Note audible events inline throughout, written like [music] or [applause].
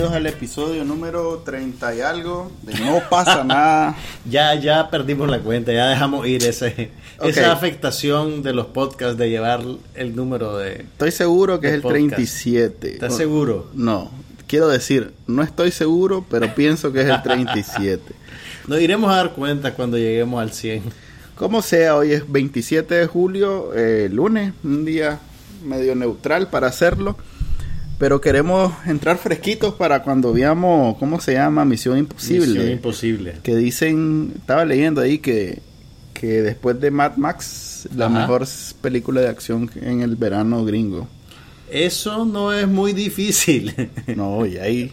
Bienvenidos al episodio número 30 y algo de No pasa [laughs] nada. Ya, ya perdimos la cuenta, ya dejamos ir ese, esa afectación de los podcasts de llevar el número de... Estoy seguro que es el podcast. 37. ¿Estás seguro? No, quiero decir, no estoy seguro, pero pienso que es el 37. [laughs] Nos iremos a dar cuenta cuando lleguemos al 100. Como sea, hoy es 27 de julio, eh, lunes, un día medio neutral para hacerlo. Pero queremos entrar fresquitos para cuando veamos, ¿cómo se llama? Misión Imposible. Misión imposible. que dicen, estaba leyendo ahí que, que después de Mad Max, la Ajá. mejor película de acción en el verano gringo. Eso no es muy difícil. [laughs] No, y ahí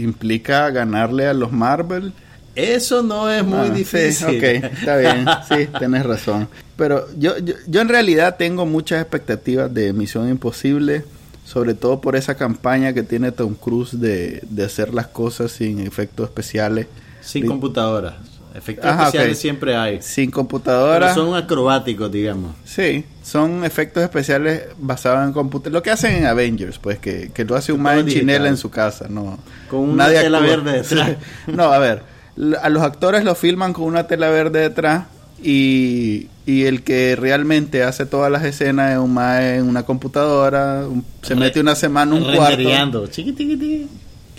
implica ganarle a los Marvel. Eso no es muy Ah, difícil. Sí, ok, está bien, [laughs] sí, tienes razón. Pero yo, yo, yo en realidad tengo muchas expectativas de Misión Imposible, sobre todo por esa campaña que tiene Tom Cruise de, de hacer las cosas sin efectos especiales, Sin computadoras. Efectos Ajá, especiales siempre hay. sin Pero computadora. son acrobáticos, digamos. Sí, son efectos especiales basados en computadora. Lo que hacen en Avengers, pues, que, que lo hace un man chinela en su casa, no. Con una tela actúa. verde [laughs] detrás. No, a ver, a los actores los filman con una tela verde detrás y, y el que realmente hace todas las escenas es un man en una computadora, un- se mete una semana un cuarto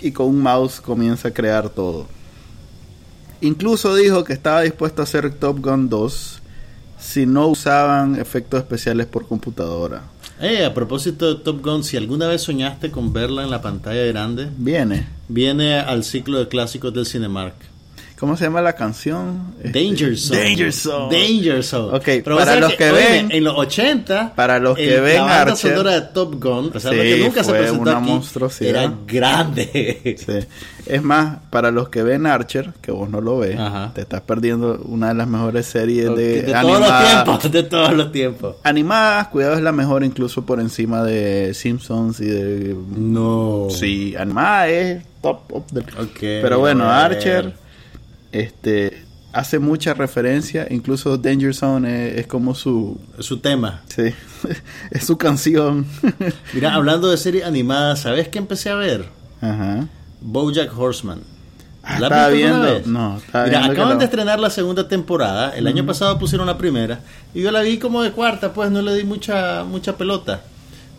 y con un mouse comienza a crear todo. Incluso dijo que estaba dispuesto a hacer Top Gun 2 si no usaban efectos especiales por computadora. Eh, a propósito de Top Gun, si alguna vez soñaste con verla en la pantalla grande, Viene. viene al ciclo de clásicos del Cinemark. ¿Cómo se llama la canción? Este, Danger Zone. Danger Zone. Danger Zone. Ok, Pero para los que ven- En los 80. para los que el- ven La banda Archer- sonora de Top Gun, a Sí, que nunca se fue presentó una aquí, monstruosidad. era grande. Sí. Es más, para los que ven Archer, que vos no lo ves, Ajá. te estás perdiendo una de las mejores series de, de todos los tiempos. De todos los tiempos. Animadas, cuidado, es la mejor incluso por encima de Simpsons y de... No. Sí, animada es top of the... Ok, Pero bueno. Archer este, hace mucha referencia, incluso Danger Zone es, es como su... Su tema. Sí, [laughs] es su canción. [laughs] Mira, hablando de series animadas, ¿sabes qué empecé a ver? Ajá. Bojack Horseman. Ah, ¿La estaba viendo- no, estaba Mira, viendo acaban de estrenar la segunda temporada. El año pasado pusieron la primera. Y yo la vi como de cuarta, pues no le di mucha, mucha pelota.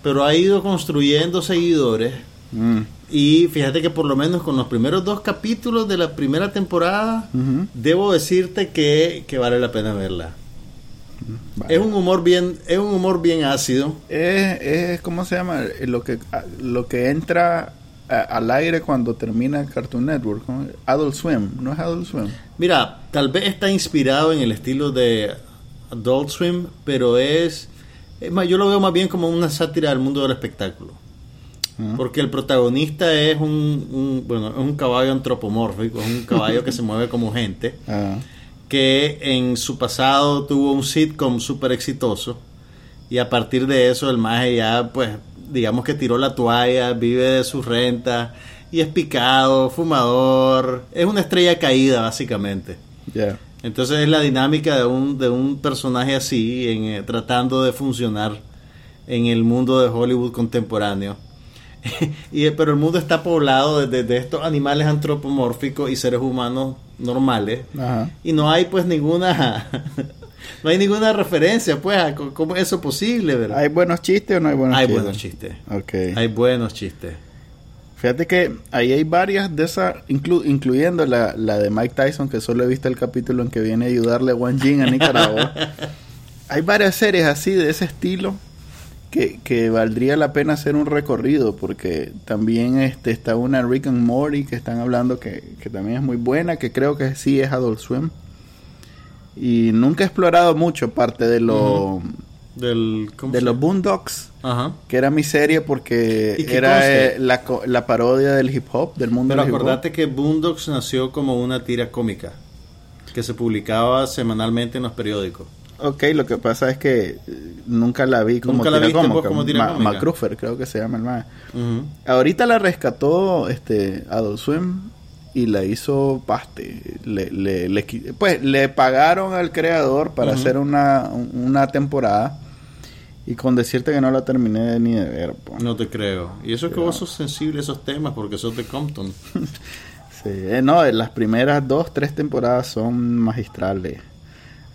Pero ha ido construyendo seguidores. Mm, Y fíjate que por lo menos con los primeros dos capítulos de la primera temporada, debo decirte que, que vale la pena verla. Vale. Es un humor bien, es un humor bien ácido. Es, es, ¿cómo se llama? Lo que, lo que entra a- al aire cuando termina Cartoon Network. Adult Swim, ¿no es Adult Swim? Mira, tal vez está inspirado en el estilo de Adult Swim, pero es, es más, yo lo veo más bien como una sátira del mundo del espectáculo. Ah. Porque el protagonista es un, un- bueno, es un caballo antropomórfico, es un caballo que se [laughs] mueve como gente, Ah, que en su pasado tuvo un sitcom súper exitoso y a partir de eso el maje ya, pues, digamos que tiró la toalla, vive de sus rentas y es picado, fumador, es una estrella caída básicamente. ya. Entonces es la dinámica de un, de un personaje así, en, eh, tratando de funcionar en el mundo de Hollywood contemporáneo. [laughs] y, pero el mundo está poblado de, de- de estos animales antropomórficos y seres humanos normales. Ajá. Y no hay pues ninguna... [laughs] no hay ninguna referencia pues a cómo es eso posible, ¿verdad? ¿Hay buenos chistes o no hay buenos Hay chistes? buenos chistes. Ok. Hay buenos chistes. Fíjate que ahí hay varias de esas, inclu- incluyendo la, la de Mike Tyson, que solo he visto el capítulo en que viene a ayudarle a Juan Jin a Nicaragua. [laughs] hay varias series así de ese estilo que, que valdría la pena hacer un recorrido, porque también este, está una Rick and Morty que están hablando que, que también es muy buena, que creo que sí es Adult Swim. Y nunca he explorado mucho parte de, lo, Del, ¿cómo de los? Boondocks Ajá. que era mi serie porque ¿Y qué era eh, la, la parodia del hip hop, del mundo Pero del hip hop. acordate que Boondocks nació como una tira cómica que se publicaba semanalmente en los periódicos. Ok, lo que pasa es que eh, nunca la vi como Nunca pues. Macrufer, creo que se llama el más. Ahorita la rescató este Adult Swim y la hizo paste. Le, le- le qui- pues le pagaron al creador para hacer una, una temporada. Y con decirte que no la terminé ni de ver. po. No te creo. Y eso es que vos sos sensible a esos temas porque sos de Compton. [laughs] Sí, eh, no, las primeras dos, tres temporadas son magistrales.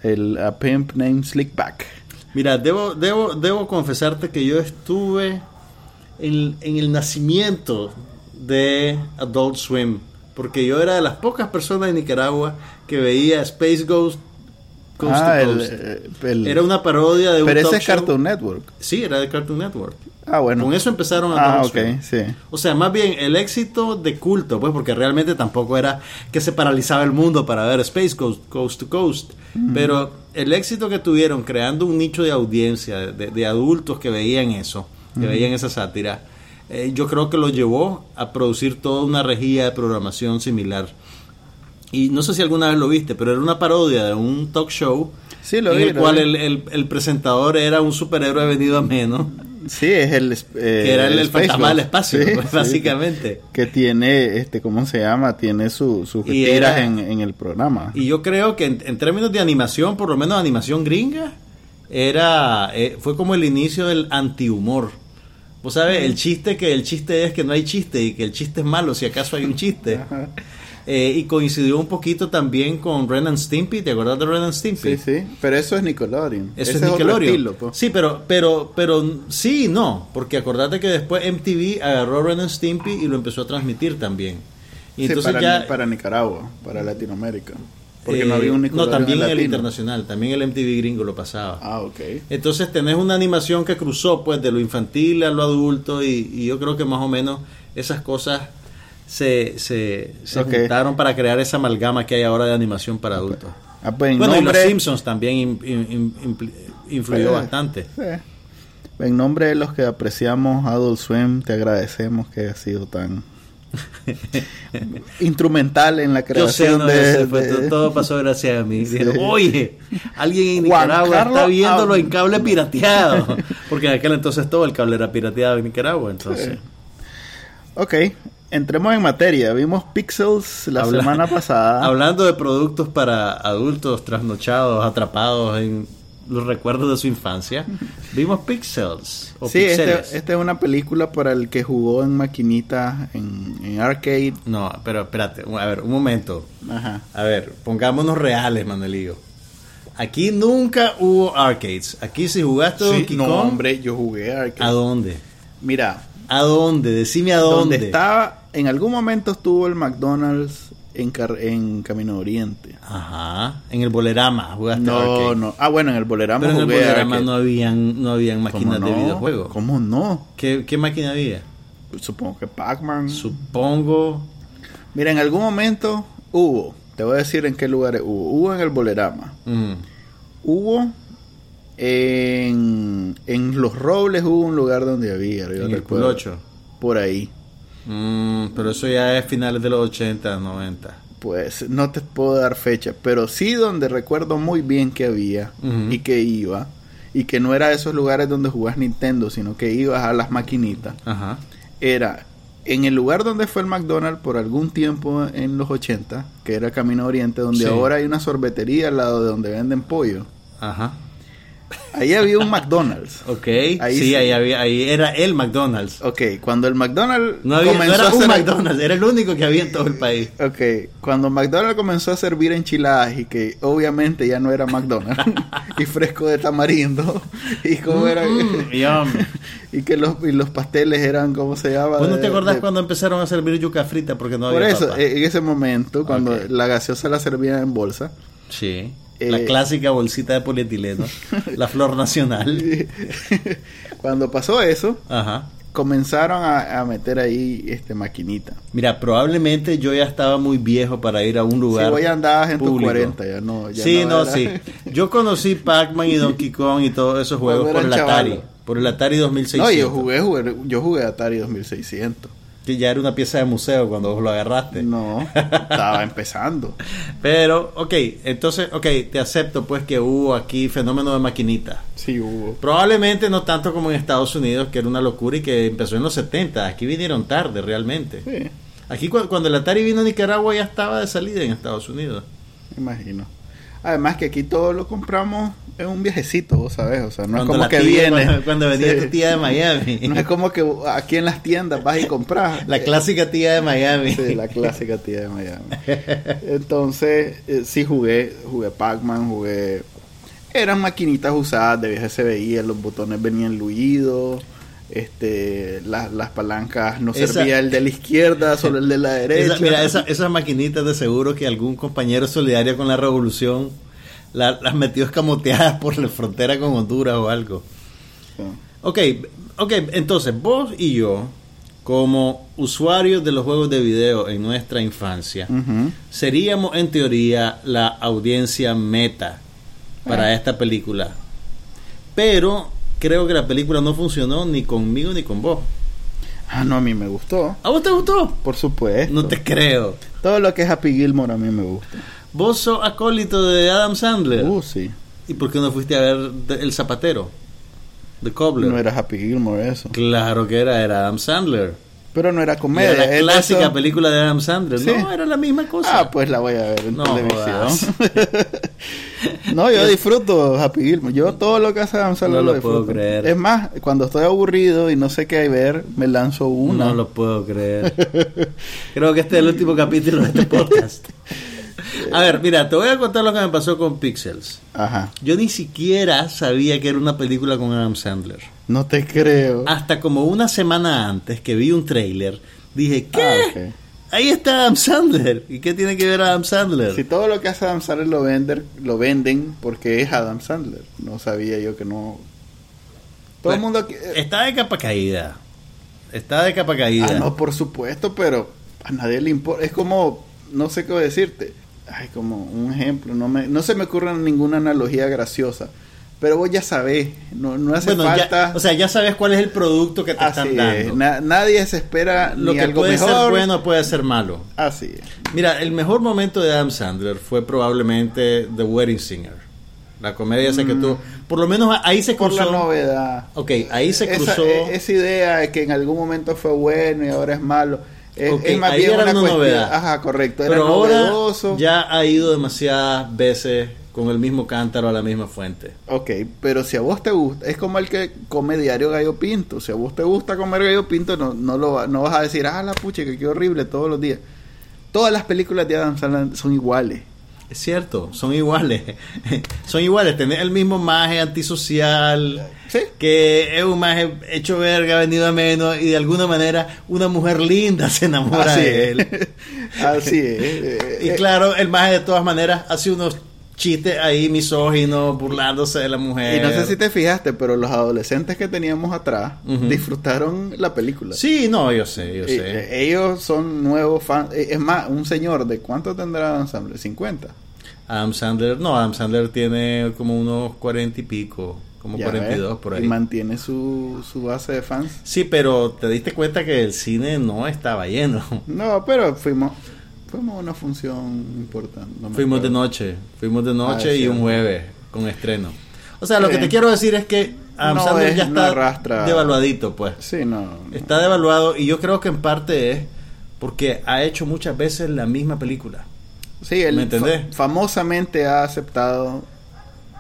El A Pimp Named Slickback. Mira, debo, debo, debo confesarte que yo estuve en, en el nacimiento de Adult Swim, porque yo era de las pocas personas de Nicaragua que veía Space Ghost Coast Ah, to Coast. eh, el- Era una parodia de un Pero ese es. Cartoon Network. Sí, era de Cartoon Network. Ah, bueno. Con eso empezaron a Ah, ok, sí. O sea, más bien el éxito de culto, pues porque realmente tampoco era que se paralizaba el mundo para ver Space Coast, Coast to Coast. Pero el éxito que tuvieron creando un nicho de audiencia, de, de adultos que veían eso, que veían esa sátira, eh, yo creo que lo llevó a producir toda una rejilla de programación similar. Y no sé si alguna vez lo viste, pero era una parodia de un talk show Sí, lo en vi, el lo cual vi. el, el- el presentador era un superhéroe venido a menos, Sí, es el... eh, que era el, el fantasma del espacio, Sí, pues, [laughs] sí. básicamente. Que tiene, este, ¿cómo se llama? Tiene su, sus tiras en, en el programa. Y yo creo que en, en términos de animación, por lo menos animación gringa, era eh, fue como el inicio del antihumor. Vos sabes, el chiste que el chiste es que no hay chiste y que el chiste es malo si acaso hay un chiste. Ajá. Eh, y coincidió un poquito también con Ren and Stimpy, ¿te acuerdas de Ren and Stimpy? Sí, sí. Pero eso es Nickelodeon. Eso Ese es Nickelodeon. estilo, pues. Sí, pero, pero, pero sí y no, porque acordate que después MTV agarró Ren and Stimpy y lo empezó a transmitir también. Y Sí, entonces para, ya para Nicaragua, para Latinoamérica. Porque eh, no había un no Nickelodeon también el internacional, también el MTV gringo lo pasaba. Ah, ok. Entonces tenés una animación que cruzó pues de lo infantil a lo adulto y, y yo creo que más o menos esas cosas se, se, se Ok. juntaron para crear esa amalgama que hay ahora de animación para adultos. Ah, pues en Bueno, y los Simpsons también in- in- in- impli- influyó Eh, bastante. sí. En nombre de los que apreciamos Adult Swim, te agradecemos que hayas sido tan [laughs] instrumental en la Yo creación sé, no, de, sé, de- todo pasó gracias a mí. [laughs] Sí. Dijeron, oye, alguien en Nicaragua está viéndolo en cable pirateado. [laughs] Porque en aquel entonces todo el cable era pirateado en Nicaragua. Entonces, Ok, entremos en materia. Vimos Pixels la Habla- semana [laughs] pasada. Hablando de productos para adultos trasnochados, atrapados en los recuerdos de su infancia, [laughs] vimos Pixels. O sí, Pixeles. este, esta es una película para el que jugó en maquinita, en, en arcade. No, pero espérate, a ver, un momento. Ajá. A ver, pongámonos reales, Manuelillo. Aquí nunca hubo arcades. Aquí si jugaste Sí, Donkey no, Kong, hombre, yo jugué arcade. ¿a dónde? Mira, ¿A dónde? Decime a dónde. donde estaba, en algún momento estuvo el McDonald's en, Car- en Camino Oriente. Ajá, en el Bolerama jugaste No, arcade. no. Ah, bueno, en el Bolerama Pero en el Bolerama arcade. no habían, no habían ¿Cómo máquinas de videojuegos. ¿Cómo no? ¿Qué, ¿Qué máquina había? Supongo que Pac-Man. Supongo. Mira, en algún momento hubo, te voy a decir en qué lugares hubo. Hubo en el Bolerama. mm, Hubo en, en Los Robles hubo un lugar donde había. yo en el recuerdo. Culocho. Por ahí. Mm, pero eso ya es finales de los 80, 90. Pues no te puedo dar fecha, pero sí donde recuerdo muy bien que había y que iba. Y que no era esos lugares donde jugás Nintendo, sino que ibas a las maquinitas. Ajá. Era en el lugar donde fue el McDonald's por algún tiempo en los 80, que era Camino Oriente, donde Sí. ahora hay una sorbetería al lado de donde venden pollo. Ajá. Ahí había un McDonald's. Ok. Ahí sí, sí. Ahí, había, ahí era el McDonald's. Ok, cuando el McDonald's No, había, no comenzó era a un McDonald's, era el único que había en todo el país. Ok, cuando McDonald's comenzó a servir enchiladas y que obviamente ya no era McDonald's [laughs] y fresco de tamarindo y cómo era [laughs] y que los y los pasteles eran cómo se llama ¿Vos no te acordás de- cuando empezaron a servir yuca frita porque no por había eso papa? eh, en ese momento cuando la gaseosa la servían en bolsa Sí. Eh, la clásica bolsita de polietileno. [laughs] la flor nacional. cuando pasó eso Ajá. comenzaron a, a meter ahí este maquinita Mira, probablemente yo ya estaba muy viejo para ir a un lugar. si voy andabas en tus público. 40 ya no ya sí, no, sí. Yo conocí Pac-Man y Donkey [laughs] Kong y todos esos juegos por el Atari. Por el Atari 2600. no yo jugué, jugué yo jugué Atari 2600 Que ya era una pieza de museo cuando vos lo agarraste. No, estaba [laughs] empezando. Pero, ok, entonces, ok, te acepto pues que hubo aquí fenómeno de maquinita. Sí, hubo. Probablemente no tanto como en Estados Unidos, que era una locura y que empezó en los 70. Aquí vinieron tarde realmente. Sí, Aquí cu- cuando el Atari vino a Nicaragua ya estaba de salida en Estados Unidos. me imagino. Además que aquí todo lo compramos en un viajecito, vos sabés. O sea, no Cuando es como la que tía- viene. Cuando, cuando venía Sí. tu tía de Miami. No es como que aquí en las tiendas vas y compras. La clásica tía de Miami. Sí, la clásica tía de Miami. Entonces, eh, sí jugué, jugué Pac-Man, jugué... Eran maquinitas usadas, de vieja se veía, los botones venían luidos, este, las, las palancas no Esa- servía el de la izquierda, solo el de la derecha. [laughs] Esa- mira, esa- esas maquinitas de seguro que algún compañero solidario con la revolución la- las metió escamoteadas por la frontera con Honduras o algo. Sí. Ok, ok, entonces vos y yo, como usuarios de los juegos de video en nuestra infancia, seríamos en teoría la audiencia meta para esta película. Pero creo que la película no funcionó ni conmigo ni con vos. Ah, no, a mí me gustó. ¿A vos te gustó? Por supuesto. No te creo. Todo lo que es Happy Gilmore a mí me gusta. Vos sos acólito de Adam Sandler. Uh, sí. ¿Y por qué no fuiste a ver El Zapatero? De Cobbler. No era Happy Gilmore eso. Claro que era, era Adam Sandler. Pero no era comedia. Era la clásica eso- película de Adam Sandler. Sí. No, era la misma cosa. Ah, pues la voy a ver en No televisión. [laughs] no, yo [laughs] disfruto Happy Gilmore. Yo todo lo que hace Adam Sandler No lo lo puedo creer. Es más, cuando estoy aburrido y no sé qué ver, me lanzo una. No lo puedo creer. [laughs] Creo que este es el último capítulo de este podcast. A ver, mira, te voy a contar lo que me pasó con Pixels. Ajá. Yo ni siquiera sabía que era una película con Adam Sandler. No te creo. Hasta como una semana antes que vi un trailer, dije, ¿qué? Ah, ok. Ahí está Adam Sandler. ¿Y qué tiene que ver Adam Sandler? Si todo lo que hace Adam Sandler lo venden, lo venden porque es Adam Sandler. No sabía yo que no. Todo el mundo. Está de capa caída. Está de capa caída. Ah, no, por supuesto, pero a nadie le importa. Es como, no sé qué decirte. Ay, como un ejemplo. No, me, no se me ocurre ninguna analogía graciosa. Pero vos ya sabés. No, no hace bueno, ya- falta. o sea, ya sabes cuál es el producto que te así están dando. es. Na- nadie se espera Lo ni que algo puede mejor. ser bueno puede ser malo. Así es. Mira, el mejor momento de Adam Sandler fue probablemente The Wedding Singer. La comedia esa que tú... Por lo menos ahí se Mm. Por cruzó... la novedad. Ok, ahí se Esa- cruzó... e- esa idea de que en algún momento fue bueno y ahora es malo. Es, más ahí bien era una novedad. Ajá, correcto. Era Pero ahora novedoso. ya ha ido demasiadas veces con el mismo cántaro a la misma fuente. Ok, pero si a vos te gusta, es como el que come diario gallo pinto. Si a vos te gusta comer gallo pinto, no, no, lo, no vas a decir, ah, la pucha, que qué horrible todos los días. Todas las películas de Adam Sandler son iguales. Es cierto, son iguales. [laughs] son iguales. Tenés el mismo maje antisocial. Sí. Que es un maje hecho verga, venido a menos. Y de alguna manera, una mujer linda se enamora Así de es. él. [laughs] Así es. [laughs] Y claro, el maje de todas maneras hace unos chistes ahí misóginos, burlándose de la mujer. Y no sé si te fijaste, pero los adolescentes que teníamos atrás disfrutaron la película. Sí, no, yo sé, yo Eh, sé. eh, ellos son nuevos fans. Eh, Es más, un señor, ¿de cuánto tendrá Adam Sandler? 50. Adam Sandler, no, Adam Sandler tiene como unos cuarenta y pico, como Ya 42 ves, por Y ahí. mantiene su, su base de fans. Sí, pero te diste cuenta que el cine no estaba lleno. No, pero fuimos fuimos a una función importante. no Fuimos de noche, fuimos de noche Ah, y sí. un jueves con estreno. O sea, lo que Sí. te quiero decir es que Adam No Sandler es- ya no está arrastra- devaluadito, pues. Sí, no. no. Está devaluado y yo creo que en parte es porque ha hecho muchas veces la misma película. Sí, él ¿Me entendés? fa- famosamente ha aceptado.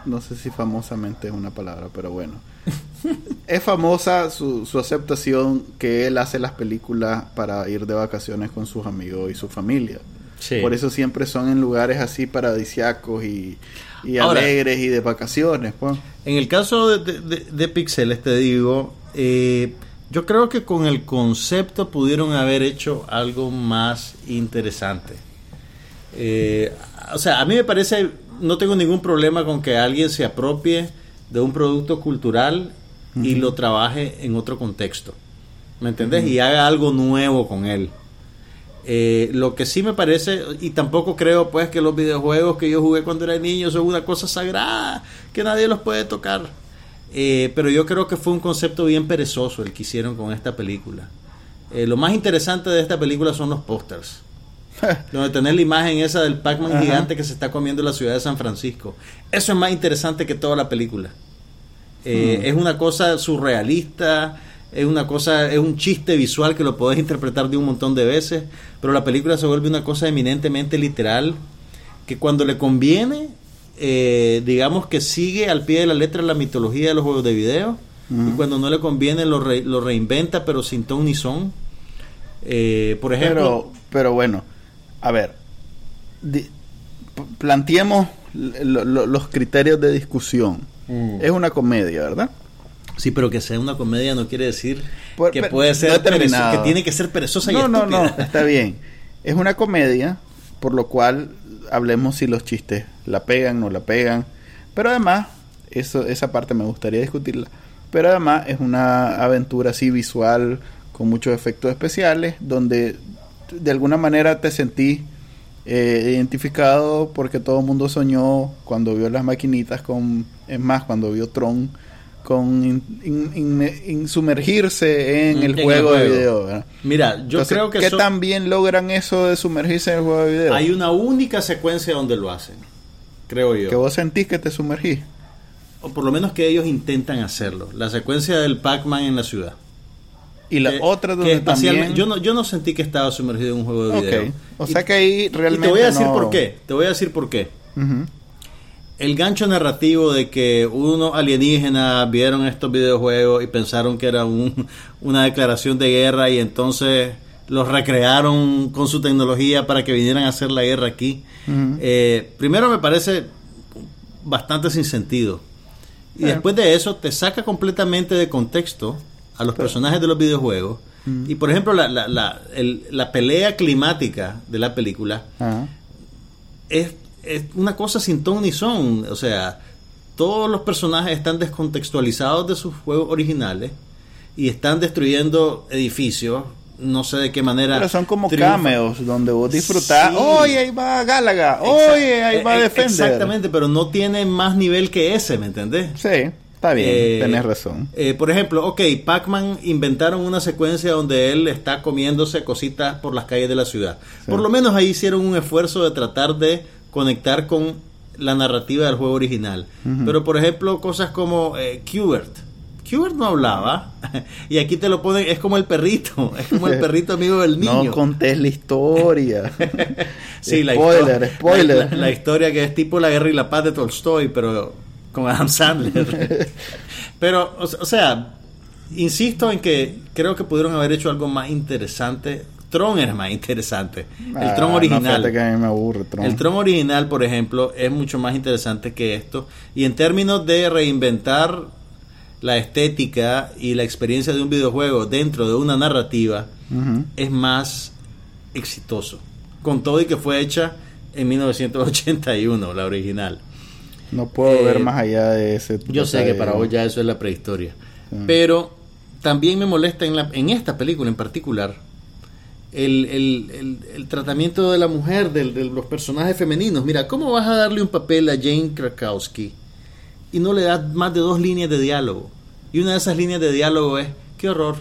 No sé si famosamente es una palabra, pero bueno. [laughs] es famosa su, su aceptación que él hace las películas para ir de vacaciones con sus amigos y su familia. Sí. Por eso siempre son en lugares así paradisiacos y, y Ahora- alegres y de vacaciones. Pues. En el caso de, de, de- de Pixeles, te digo, eh, yo creo que con el concepto pudieron haber hecho algo más interesante. Eh, o sea, a mí me parece, no tengo ningún problema con que alguien se apropie de un producto cultural y lo trabaje en otro contexto. ¿Me entendés? Y haga algo nuevo con él. Eh, lo que sí me parece, y tampoco creo pues que los videojuegos que yo jugué cuando era niño son una cosa sagrada, que nadie los puede tocar. Eh, pero yo creo que fue un concepto bien perezoso el que hicieron con esta película. Eh, lo más interesante de esta película son los pósters. [laughs] donde tener la imagen esa del Pac-Man gigante que se está comiendo la ciudad de San Francisco. Eso es más interesante que toda la película. Eh, Hmm. Es una cosa surrealista, es una cosa, es un chiste visual que lo podés interpretar de un montón de veces, pero la película se vuelve una cosa eminentemente literal que cuando le conviene, eh, digamos que sigue al pie de la letra la mitología de los juegos de video y Ujú. cuando no le conviene lo, re- lo reinventa pero sin ton ni son. Eh, por ejemplo, Pero, pero bueno, a ver, di- planteemos lo- lo- los criterios de discusión. Mm. Es una comedia, ¿verdad? Sí, pero que sea una comedia no quiere decir Por- que puede no ser terminado. que tiene que ser perezosa y No, no, no, [laughs] está bien. Es una comedia, por lo cual hablemos si los chistes la pegan, no la pegan. Pero además, eso, esa parte me gustaría discutirla. Pero además es una aventura así visual, con muchos efectos especiales, donde de alguna manera te sentí eh, identificado porque todo el mundo soñó cuando vio las maquinitas con, es más, cuando vio Tron, con in- in- in- in- sumergirse en Mm, el en el juego de video. ¿verdad? Mira, yo Entonces, creo que ¿qué so- tan bien logran eso de sumergirse en el juego de video? hay una única secuencia donde lo hacen, creo yo. Que vos sentís que te sumergís. O por lo menos que ellos intentan hacerlo. La secuencia del Pac-Man en la ciudad. Y la Que- otra donde también... yo no yo no sentí que estaba sumergido en un juego de Ok. video. O Y- sea que ahí y realmente te voy a decir no- por qué. Te voy a decir por qué. El gancho narrativo de que unos alienígenas vieron estos videojuegos y pensaron que era un- una declaración de guerra y entonces los recrearon con su tecnología para que vinieran a hacer la guerra aquí. Eh, primero me parece bastante sin sentido. Y después de eso te saca completamente de contexto a los personajes de los videojuegos. Y por ejemplo, la, la, la, el- la pelea climática de la película Ajá. es, es una cosa sin ton ni son. O sea, todos los personajes están descontextualizados de sus juegos originales y están destruyendo edificios. No sé de qué manera. Pero son como triunfan. cameos donde vos disfrutás. Sí. Oye, ahí va Gálaga. Exact- Oye, ahí va eh, Defender. Exactamente, pero no tiene más nivel que ese, ¿me entendés? Sí, está bien. Eh, tenés razón. eh, por ejemplo, ok, Pac-Man inventaron una secuencia donde él está comiéndose cositas por las calles de la ciudad. Sí. Por lo menos ahí hicieron un esfuerzo de tratar de conectar con la narrativa del juego original. Pero por ejemplo, cosas como eh, Qbert. Qbert no hablaba [laughs] y aquí te lo ponen, es como el perrito, [laughs] es como el [laughs] perrito amigo del niño. No contés la historia. Sí, la spoiler, histo- spoiler. La, la historia que es tipo La guerra y la paz de Tolstoy, pero con Adam Sandler. pero, o, sea, insisto en que creo que pudieron haber hecho algo más interesante. Tron era más interesante. El Ah, Tron no, original. fíjate que a mí me aburre Tron. El Tron original, por ejemplo, es mucho más interesante que esto. Y en términos de reinventar la estética y la experiencia de un videojuego dentro de una narrativa, es más exitoso. Con todo y que fue hecha en 1981, la original. No puedo Eh, ver más allá de ese. Yo sé que para vos ya eso es la prehistoria. Sí. Pero también me molesta en, la, en esta película en particular el, el- el- el tratamiento de la mujer, del- de, los personajes femeninos. Mira, ¿cómo vas a darle un papel a Jane Krakowski y no le das más de dos líneas de diálogo? Y una de esas líneas de diálogo es, qué horror.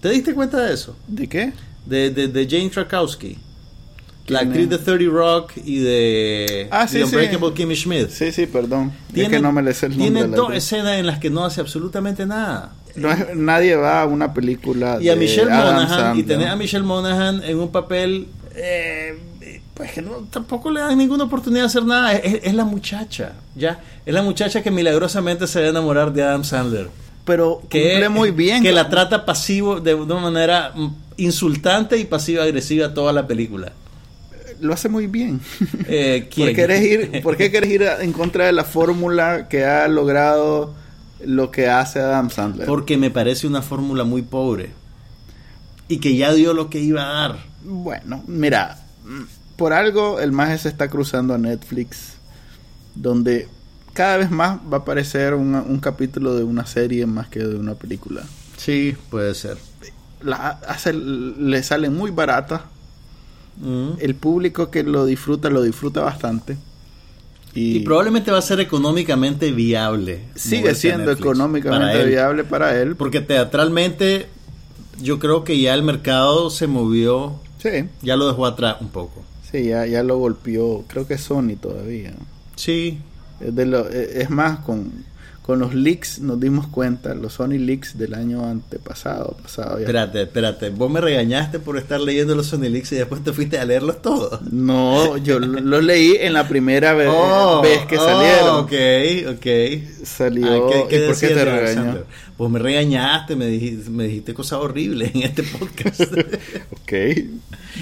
¿Te diste cuenta de eso? ¿De qué? De, de, de Jane Krakowski. La ¿Quién actriz es? de 30 Rock y de Ah, sí, sí. Unbreakable Kimmy Schmidt. Sí, sí, perdón. es Tiene- que no me le sé el nombre. Tiene dos escenas en las que no hace absolutamente nada. No es- nadie va a una película Y a de Michelle Adam Monaghan, y tener a Michelle Monaghan en un papel, eh, pues que no, tampoco le dan ninguna oportunidad de hacer nada. Es, es la muchacha, ya. Es la muchacha que milagrosamente se va a enamorar de Adam Sandler. Pero Que, cumple muy bien. Que la trata pasivo de una manera mm, insultante y pasiva-agresiva toda la película. Lo hace muy bien. Eh, ¿quién? [laughs] ¿Por, querés ir, ¿Por qué querés ir en contra de la fórmula que ha logrado lo que hace Adam Sandler? Porque me parece una fórmula muy pobre. Y que ya dio lo que iba a dar. Bueno, mira, por algo el maje se está cruzando a Netflix, donde cada vez más va a aparecer una- un capítulo de una serie más que de una película. Sí, puede ser. La hace, le sale muy barata. Mm. El público que lo disfruta, lo disfruta bastante. Y, Y probablemente va a ser económicamente viable. sigue siendo para económicamente viable para él. Porque teatralmente yo creo que ya el mercado se movió, Sí, ya lo dejó atrás un poco. sí, ya, ya lo golpeó. Creo que Sony todavía. Sí, Es, de lo- es más, con, con los leaks nos dimos cuenta, los Sony leaks del año antepasado, pasado ya. espérate, espérate. Vos me regañaste por estar leyendo los Sony Leaks y después te fuiste a leerlos todos. No, yo [laughs] lo, lo leí en la primera Oh, vez que oh, salieron. ok, ok. Salió. Ah, ¿qué- qué ¿Y por qué te regañó? Pues me regañaste, me dijiste, me dijiste cosas horribles en este podcast. [laughs] Ok.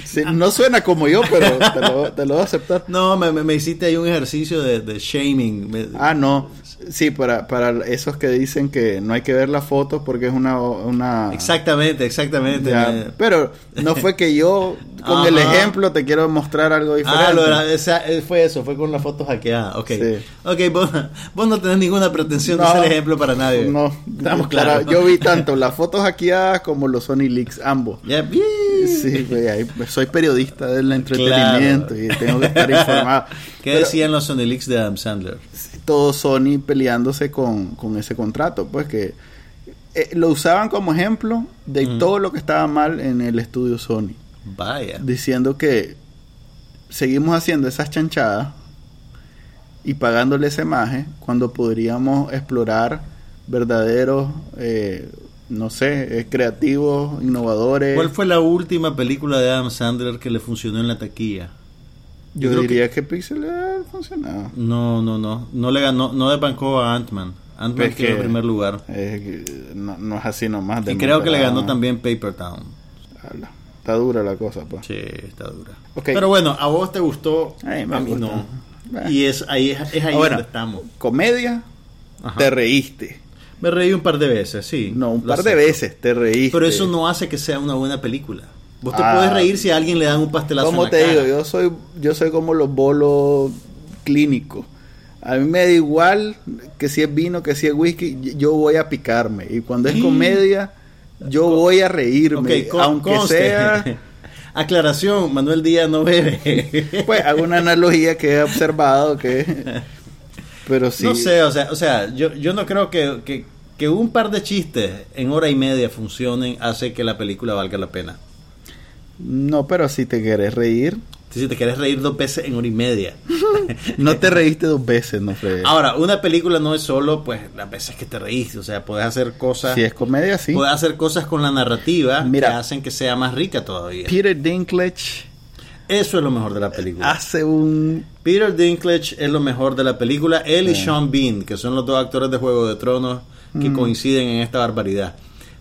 Sí, no suena como yo, pero te lo, te lo voy a aceptar. [laughs] no, me, me- me hiciste ahí un ejercicio de, de shaming. Me- Ah, no. Sí, para, para esos que dicen que no hay que ver las fotos porque es una... una Exactamente, exactamente. Ya, Me- pero no fue que yo con el ejemplo te quiero mostrar algo diferente. Ah, lo era- esa- eh, fue eso, fue con la foto hackeada. Ok, Sí. ok, vos, vos no tenés ninguna pretensión No, de ser ejemplo para nadie. No, estamos para- claros. Yo vi tanto las fotos hackeadas como los Sony Leaks, ambos. Sí, güey, ahí, pues, soy periodista del entretenimiento y tengo que estar informado. [laughs] ¿Qué Pero decían los Sony Leaks de Adam Sandler? Todo Sony peleándose con, con ese contrato, pues que eh, lo usaban como ejemplo de todo lo que estaba mal en el estudio Sony, Vaya. diciendo que seguimos haciendo esas chanchadas y pagándole esa imagen cuando podríamos explorar verdaderos, eh, no sé, eh, creativos, innovadores. ¿Cuál fue la última película de Adam Sandler que le funcionó en la taquilla? Yo, creo diría que, Pixel ha funcionado. No, no, no. No le ganó, no desbancó a Ant-Man. Ant-Man Es quedó en que- primer lugar. Que no, no es así nomás. Y creo que le ganó también Paper Town. Está dura la cosa, pues. Sí, está dura. Pero bueno, a vos te gustó, Ay, me a mí gusta. no. Bah. Y es ahí, es ahí Ahora, donde estamos. Comedia, Ajá. te reíste. Me reí un par de veces, sí. No, un par de veces te reíste. Pero eso no hace que sea una buena película. Vos te Ah. puedes reír si a alguien le dan un pastelazo Como te cara. digo, yo soy, yo soy como los bolos clínicos. A mí me da igual que si es vino, que si es whisky, yo voy a picarme. Y cuando es comedia, yo voy a reírme. Ok, con- aunque conste. sea, [laughs] Aclaración, Manuel Díaz no bebe. [laughs] pues hago una analogía que he observado que... Pero sí. No sé, o sea, o sea yo, yo no creo que, que, que un par de chistes en hora y media funcionen hace que la película valga la pena. No, pero si te querés reír, Si te quieres reír dos veces en hora y media. [laughs] no te reíste dos veces, no Fred. Ahora, una película no es solo pues las veces que te reíste, o sea, puedes hacer cosas, Si es comedia, sí. puedes hacer cosas con la narrativa Mira. que hacen que sea más rica todavía. Peter Dinklage Eso es lo mejor de la película. hace un... Peter Dinklage es lo mejor de la película. Él y. Sean Bean, que son los dos actores de Juego de Tronos que coinciden en esta barbaridad.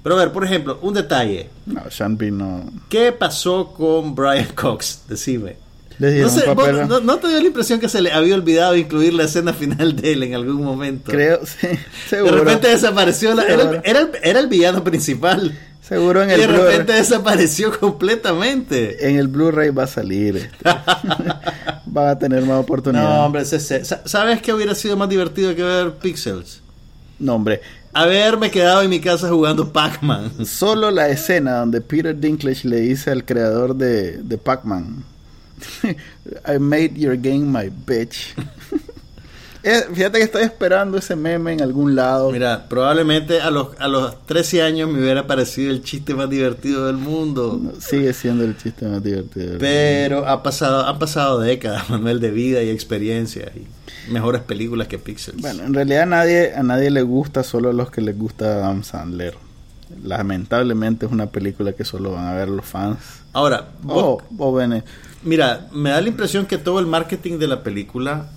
Pero a ver, por ejemplo, un detalle. No, Sean Bean no... ¿Qué pasó con Brian Cox? Decime. No, sé, vos- no- ¿no te dio la impresión que se le había olvidado incluir la escena final de él en algún momento? Creo, [laughs] sí, De seguro. repente desapareció. la- era, el, era el- era el villano principal. Seguro en Y el de Blu-ray. repente desapareció completamente. En el Blu-ray va a salir. este. [laughs] Va a tener más oportunidades. No, hombre, ese- ese- sa- ¿sabes qué hubiera sido más divertido que ver Pixels? No, hombre. Haberme quedado en mi casa jugando Pac-Man. [laughs] Solo la escena donde Peter Dinklage le dice al creador de, de Pac-Man: [laughs] I made your game my bitch. [laughs] Eh, Fíjate que estoy esperando ese meme en algún lado. Mira, probablemente a los, a los 13 años me hubiera parecido el chiste más divertido del mundo. No, sigue siendo el chiste más divertido. Pero ha pasado, han pasado décadas, [laughs] Manuel, de vida y experiencia. Y mejores películas que Pixels. Bueno, en realidad a nadie, a nadie le gusta, solo a los que les gusta Adam Sandler. Lamentablemente es una película que solo van a ver los fans. Ahora, vos- O, o bene- mira, me da la impresión que todo el marketing de la película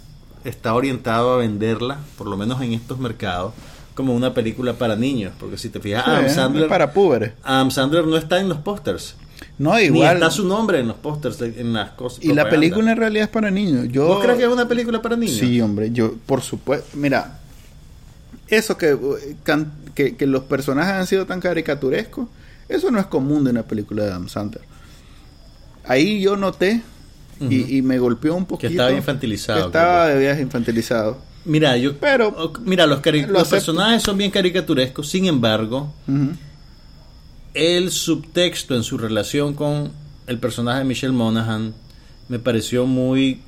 está orientado a venderla, por lo menos en estos mercados, como una película para niños. Porque si te fijas, Sí, Adam Sandler, para púberes. Adam Sandler no está en los pósters. No, Ni igual. está su nombre en los pósters, en las cosas. Y la película en realidad es para niños. Yo, ¿Vos crees que es una película para niños? Sí, hombre, yo, por supuesto. Mira, eso que, que, que los personajes han sido tan caricaturescos, eso no es común de una película de Adam Sandler. Ahí yo noté y, y me golpeó un poquito. estaba infantilizado, que estaba de viaje infantilizado. Mira, yo, Pero- mira, los, lo los personajes son bien caricaturescos, sin embargo, el subtexto en su relación con el personaje de Michelle Monaghan me pareció muy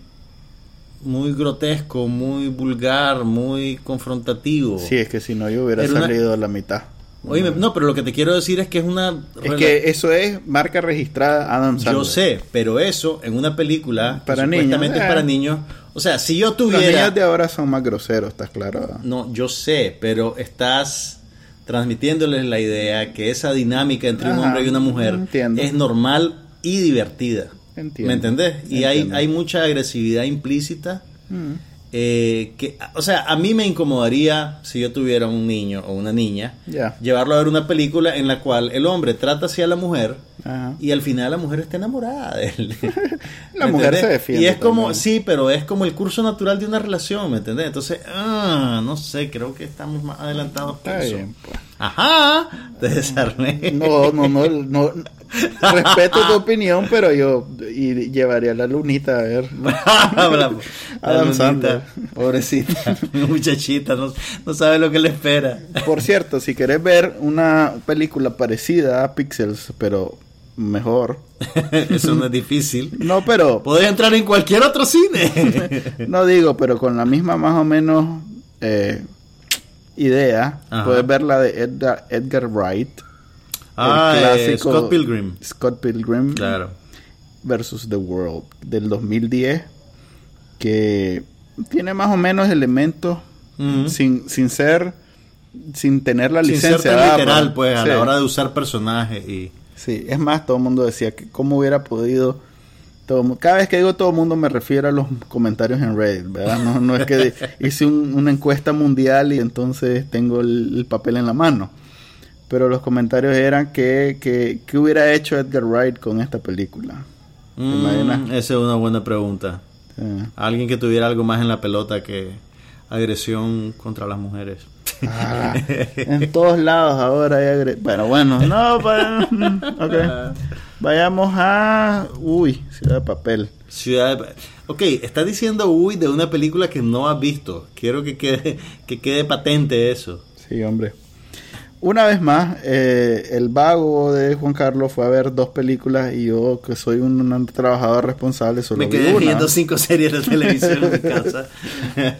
muy grotesco, muy vulgar, muy confrontativo. Sí, es que si no yo hubiera Era una- salido a la mitad. Oye, no, pero lo que te quiero decir es que es una... Es que eso es marca registrada Adam Sandler. Yo sé, pero eso en una película Para que niños, supuestamente es eh. para niños... O sea, si yo Los tuviera... niños de ahora son más groseros, ¿estás claro? No, yo sé, pero estás transmitiéndoles la idea que esa dinámica entre un hombre y una mujer entiendo. es normal y divertida. Entiendo. ¿Me entendés? Y hay, hay mucha agresividad implícita. Mm. Eh, que, o sea, a mí me incomodaría si yo tuviera un niño o una niña, llevarlo a ver una película en la cual el hombre trata hacia la mujer y al final la mujer está enamorada de él. [laughs] La ¿Me mujer entendés? se defiende Y es como, sí, pero es como el curso natural de una relación, ¿me entendés? Entonces, ah, no sé, creo que estamos más adelantados Está bien, pues. Ajá, te desarmé. No, no, no, no. [laughs] Respeto tu opinión, pero yo y llevaría a la lunita a ver. [laughs] La lunita, Sandler. Pobrecita, [laughs] muchachita, no, no sabe lo que le espera. Por cierto, si querés ver una película parecida a Pixels, pero mejor. Eso no es difícil. No, pero Podés entrar en cualquier otro cine. no digo, pero con la misma más o menos eh, idea, Ajá. puedes ver la de Edgar, Edgar Wright, Ah, eh, clásico Scott Pilgrim. Scott Pilgrim Claro. versus The World del 2010, que tiene más o menos elementos sin, sin ser, sin tener la Sin licencia. ser ¿verdad? literal, pues, a la hora de usar personajes y... Sí, es más, todo el mundo decía que cómo hubiera podido. Todo, cada vez que digo todo el mundo me refiero a los comentarios en Reddit, ¿verdad? No, no es que [laughs] hice un- una encuesta mundial y entonces tengo el, el papel en la mano. Pero los comentarios eran que, que, que hubiera hecho Edgar Wright con esta película. ¿Te Mm, imaginas? esa es una buena pregunta. Sí. Alguien que tuviera algo más en la pelota que agresión contra las mujeres. Ah, [laughs] en todos lados ahora hay agre- Bueno, bueno, no, pa- mm, ok. [laughs] Vayamos a... Uy, Ciudad de Papel. Ciudad de... Ok, está diciendo uy de una película que no has visto. Quiero que quede, que quede patente eso. Sí, hombre. Una vez más, eh, el vago de Juan Carlos fue a ver dos películas y yo, que soy un, un trabajador responsable, solo Me vi quedé una. viendo cinco series de televisión en mi [laughs] casa.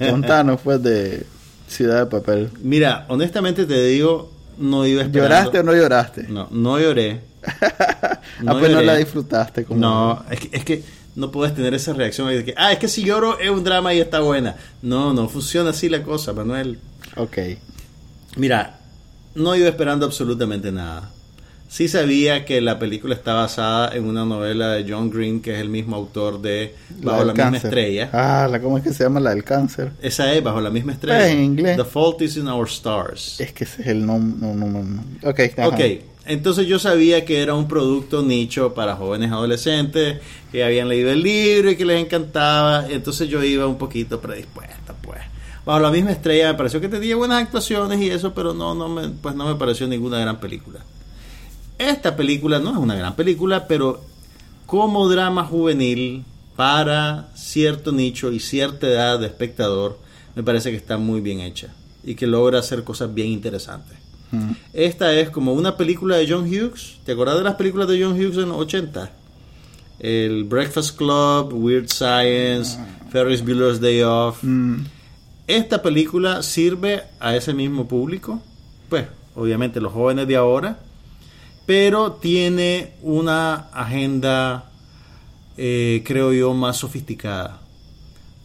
Contanos, pues, de Ciudad de Papel. Mira, honestamente te digo, no iba esperando. ¿Lloraste o no lloraste? No, no lloré. [laughs] No Apenas lloré. la disfrutaste. Como... No, es que, es que no puedes tener esa reacción de que, ah, es que si lloro es un drama y está buena. No, no funciona así la cosa, Manuel. Ok. Mira, no iba esperando absolutamente nada. Sí sabía que la película está basada en una novela de John Green, que es el mismo autor de Bajo la misma estrella. Ah, la, ¿cómo es que se llama la del cáncer? Esa es Bajo la misma estrella. Pues, en inglés. The Fault is in Our Stars. Es que ese es el nombre. No, no, no, no. Ok, ajá. Ok, entonces yo sabía que era un producto nicho para jóvenes adolescentes que habían leído el libro y que les encantaba. Entonces yo iba un poquito predispuesta, pues. Bajo la misma estrella me pareció que tenía buenas actuaciones y eso, pero no, no me, pues no me pareció ninguna gran película. Esta película no es una gran película, pero como drama juvenil para cierto nicho y cierta edad de espectador, me parece que está muy bien hecha y que logra hacer cosas bien interesantes. Mm. Esta es como una película de John Hughes. ¿Te acuerdas de las películas de John Hughes en los 80? El Breakfast Club, Weird Science, Ferris Bueller's Day Off. Mm. Esta película sirve a ese mismo público, pues obviamente los jóvenes de ahora, pero tiene una agenda, eh, creo yo, más sofisticada,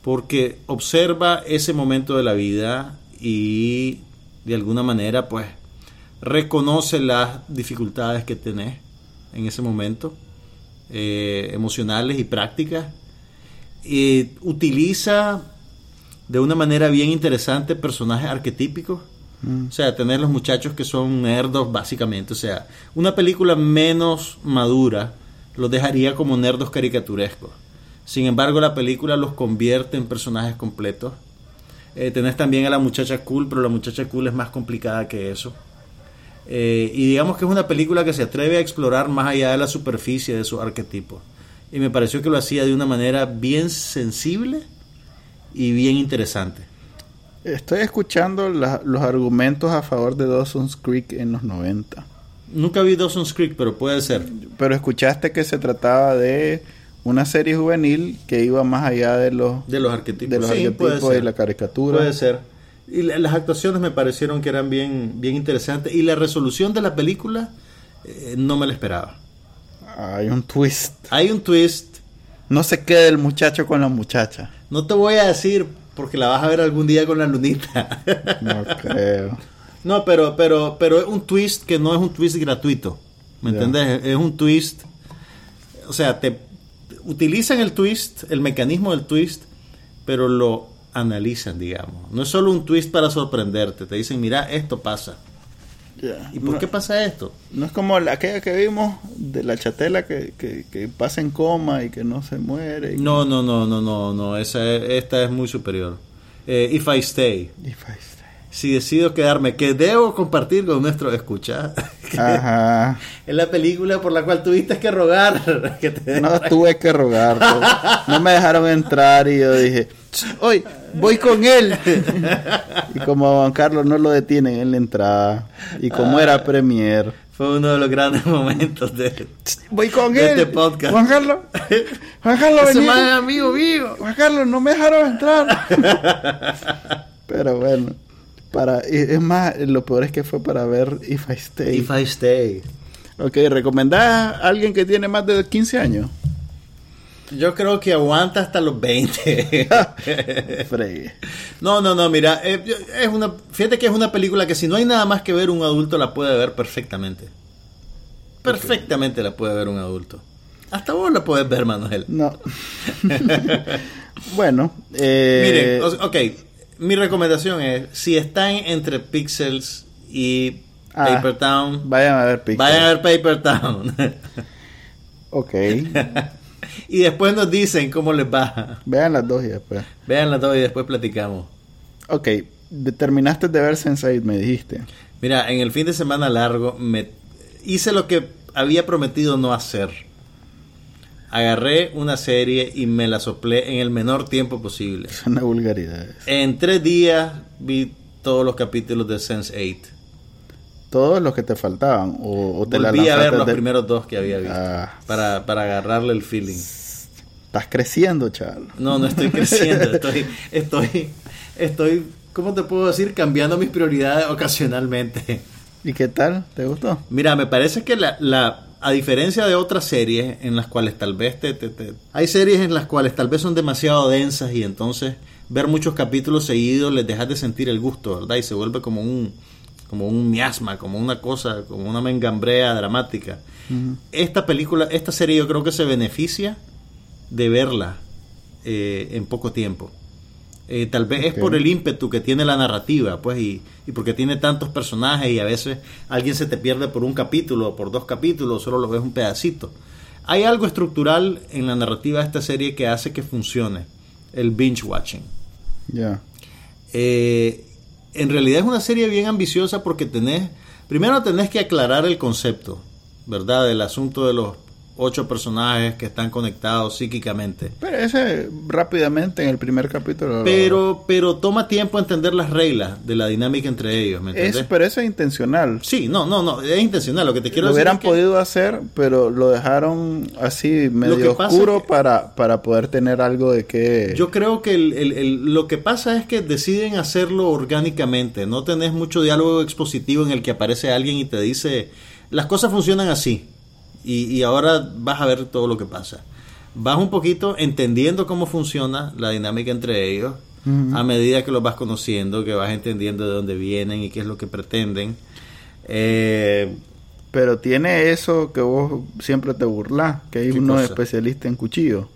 porque observa ese momento de la vida y de alguna manera, pues, reconoce las dificultades que tenés en ese momento, eh, emocionales y prácticas, y utiliza de una manera bien interesante personajes arquetípicos. Mm. O sea, tener los muchachos que son nerdos básicamente. O sea, una película menos madura los dejaría como nerdos caricaturescos. Sin embargo, la película los convierte en personajes completos. Eh, tenés también a la muchacha cool, pero la muchacha cool es más complicada que eso. Eh, y digamos que es una película que se atreve a explorar más allá de la superficie de sus arquetipos. Y me pareció que lo hacía de una manera bien sensible y bien interesante. Estoy escuchando la- los argumentos a favor de Dawson's Creek en los 90. Nunca vi Dawson's Creek, pero puede ser. Pero escuchaste que se trataba de una serie juvenil que iba más allá de los, De los arquetipos. de los Sí, arquetipos y la caricatura. Puede ser. Y la- las actuaciones me parecieron que eran bien, bien interesantes. Y la resolución de la película eh, no me la esperaba. Hay un twist. Hay un twist. No se quede el muchacho con la muchacha. No te voy a decir porque la vas a ver algún día con la lunita. No creo. no, pero, pero, pero es un twist que no es un twist gratuito. ¿Me Ya. entendés? Es un twist. O sea, te utilizan el twist, el mecanismo del twist, pero lo analizan, digamos. No es solo un twist para sorprenderte. Te dicen, mira, esto pasa. ¿Y por no, qué pasa esto? no es como la, aquella que vimos de la chatela que, que, que pasa en coma y que no se muere. No, no, no, no, no, no. Esa, esta es muy superior. Eh, If I Stay. Y fue- Si decido quedarme, que debo compartir con nuestro escucha. [laughs] Ajá. es la película por la cual tuviste que rogar. [laughs] que te- No tuve que rogar. pues. No me dejaron entrar y yo dije, hoy voy con él. [laughs] Y como a Juan Carlos no lo detienen en la entrada. Y como era premier, Fue uno de los grandes [laughs] momentos de... voy con De él. este podcast. Juan Carlos, Juan Carlos, vení. amigo mío. Juan Carlos, no me dejaron entrar. [laughs] Pero bueno, para y es más, lo peor es que fue para ver If I Stay. If I Stay. Ok, ¿recomendás a alguien que tiene más de 15 años? Yo creo que aguanta hasta los 20. [laughs] Fregue. no, no, no, mira, eh, es una, fíjate que es una película que si no hay nada más que ver, un adulto la puede ver perfectamente. Perfectamente la puede ver un adulto. Hasta vos la puedes ver, Manuel. No. [laughs] bueno, eh, Miren, ok, mi recomendación es, si están entre Pixels y Ah, Paper Town, vayan a ver Pixar. vayan a ver Paper Town. [laughs] Ok, y después nos dicen cómo les va. vean las dos y después. Veanla todo y después platicamos. Ok, determinaste de ver Sense8, me dijiste. Mira, en el fin de semana largo me hice lo que había prometido no hacer. Agarré una serie y me la soplé en el menor tiempo posible. Es una vulgaridad. En tres días vi todos los capítulos de Sense8. Todos los que te faltaban. O, o te la Volví a ver los de- primeros dos que había visto. Ah. Para, para agarrarle el feeling. Estás creciendo, chaval. No, no estoy creciendo. [laughs] Estoy, estoy, estoy, ¿cómo te puedo decir? Cambiando mis prioridades ocasionalmente. ¿Y qué tal? ¿Te gustó? Mira, me parece que la, la a diferencia de otras series en las cuales tal vez te, te- te- hay series en las cuales tal vez son demasiado densas y entonces ver muchos capítulos seguidos les dejas de sentir el gusto, ¿verdad? Y se vuelve como un como un miasma, como una cosa, como una mengambrea dramática. Esta película, esta serie yo creo que se beneficia de verla eh, en poco tiempo. Eh, tal vez es por el ímpetu que tiene la narrativa, pues, y, y porque tiene tantos personajes y a veces alguien se te pierde por un capítulo o por dos capítulos, solo lo ves un pedacito. Hay algo estructural en la narrativa de esta serie que hace que funcione, el binge watching. Ya. Eh, en realidad es una serie bien ambiciosa porque tenés, primero tenés que aclarar el concepto, ¿verdad? Del asunto de los ocho personajes que están conectados psíquicamente. Pero ese rápidamente en el primer capítulo. lo- Pero, pero toma tiempo entender las reglas de la dinámica entre ellos, ¿me es, pero eso es intencional. Sí, no, no, no, es intencional. Lo que te quiero lo decir hubieran es que- podido hacer, pero lo dejaron así medio oscuro es que- para, para poder tener algo de que... Yo creo que el- el- el- lo que pasa es que deciden hacerlo orgánicamente. No tenés mucho diálogo expositivo en el que aparece alguien y te dice, las cosas funcionan así. Y, y ahora vas a ver todo lo que pasa. Vas un poquito entendiendo cómo funciona la dinámica entre ellos. A medida que los vas conociendo, que vas entendiendo de dónde vienen y qué es lo que pretenden. Eh, Pero tiene eso que vos siempre te burlas, que hay ¿Qué uno cosa? especialista en cuchillos.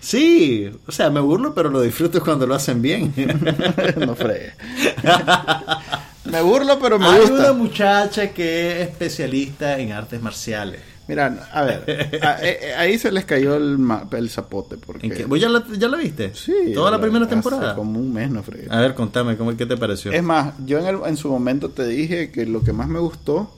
sí, o sea, me burlo, pero lo disfruto cuando lo hacen bien. [laughs] no fregues. [laughs] me burlo, pero me Hay gusta. una muchacha que es especialista en artes marciales. Mira, a ver, a- eh, eh, ahí se les cayó el, el zapote. Porque... ¿Vos ya la, ya la viste? Sí. ¿Toda la primera temporada? como un mes, no. A ver, contame, ¿cómo, ¿qué te pareció? Es más, yo en, el- en su momento te dije que lo que más me gustó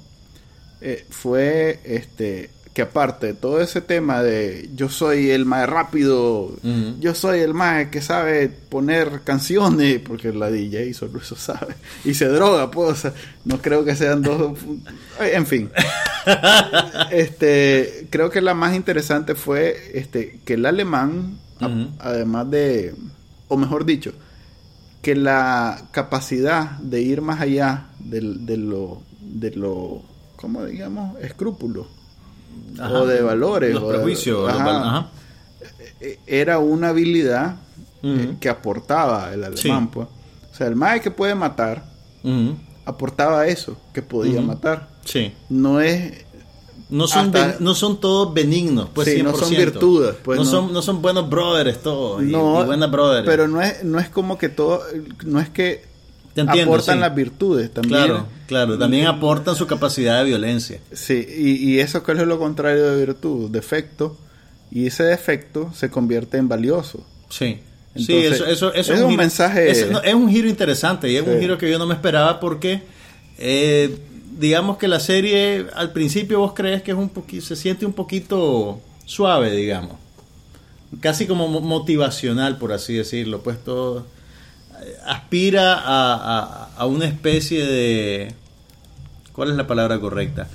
eh, fue este que aparte todo ese tema de yo soy el más rápido, yo soy el más que sabe poner canciones, porque la DJ solo eso sabe, y se droga, pues, o sea, no creo que sean dos, en fin. [laughs] este, creo que la más interesante fue este que el alemán, a- además de, o mejor dicho, que la capacidad de ir más allá de, de lo, de lo, ¿cómo digamos? Escrúpulos Ajá. o de valores. Los o de- prejuicios. ajá, eh, Era una habilidad eh, que aportaba el alemán, Sí. pues. O sea, el mae que puede matar, aportaba eso, que podía matar. Sí. No es No son, Hasta- ben- no son todos benignos, pues Sí, no 100%. son virtudes, pues, no, no. Son, no son buenos brothers todos. y- no, y, buenas brothers. pero no es, no es como que todo, no es que Te entiendo, aportan sí. las virtudes también. Claro, claro. También aportan su capacidad de violencia. Sí, y, y eso que es lo contrario de virtud, defecto, y ese defecto se convierte en valioso. Sí. sí, Entonces, eso, eso, eso es un giro- mensaje- Es, no, es un giro interesante y es un Sí. giro que yo no me esperaba porque, eh, digamos que la serie al principio vos crees que es un poquito, se siente un poquito suave, digamos. Casi como mo- motivacional, por así decirlo. Pues todo eh, aspira a, a- a una especie de... ¿Cuál es la palabra correcta?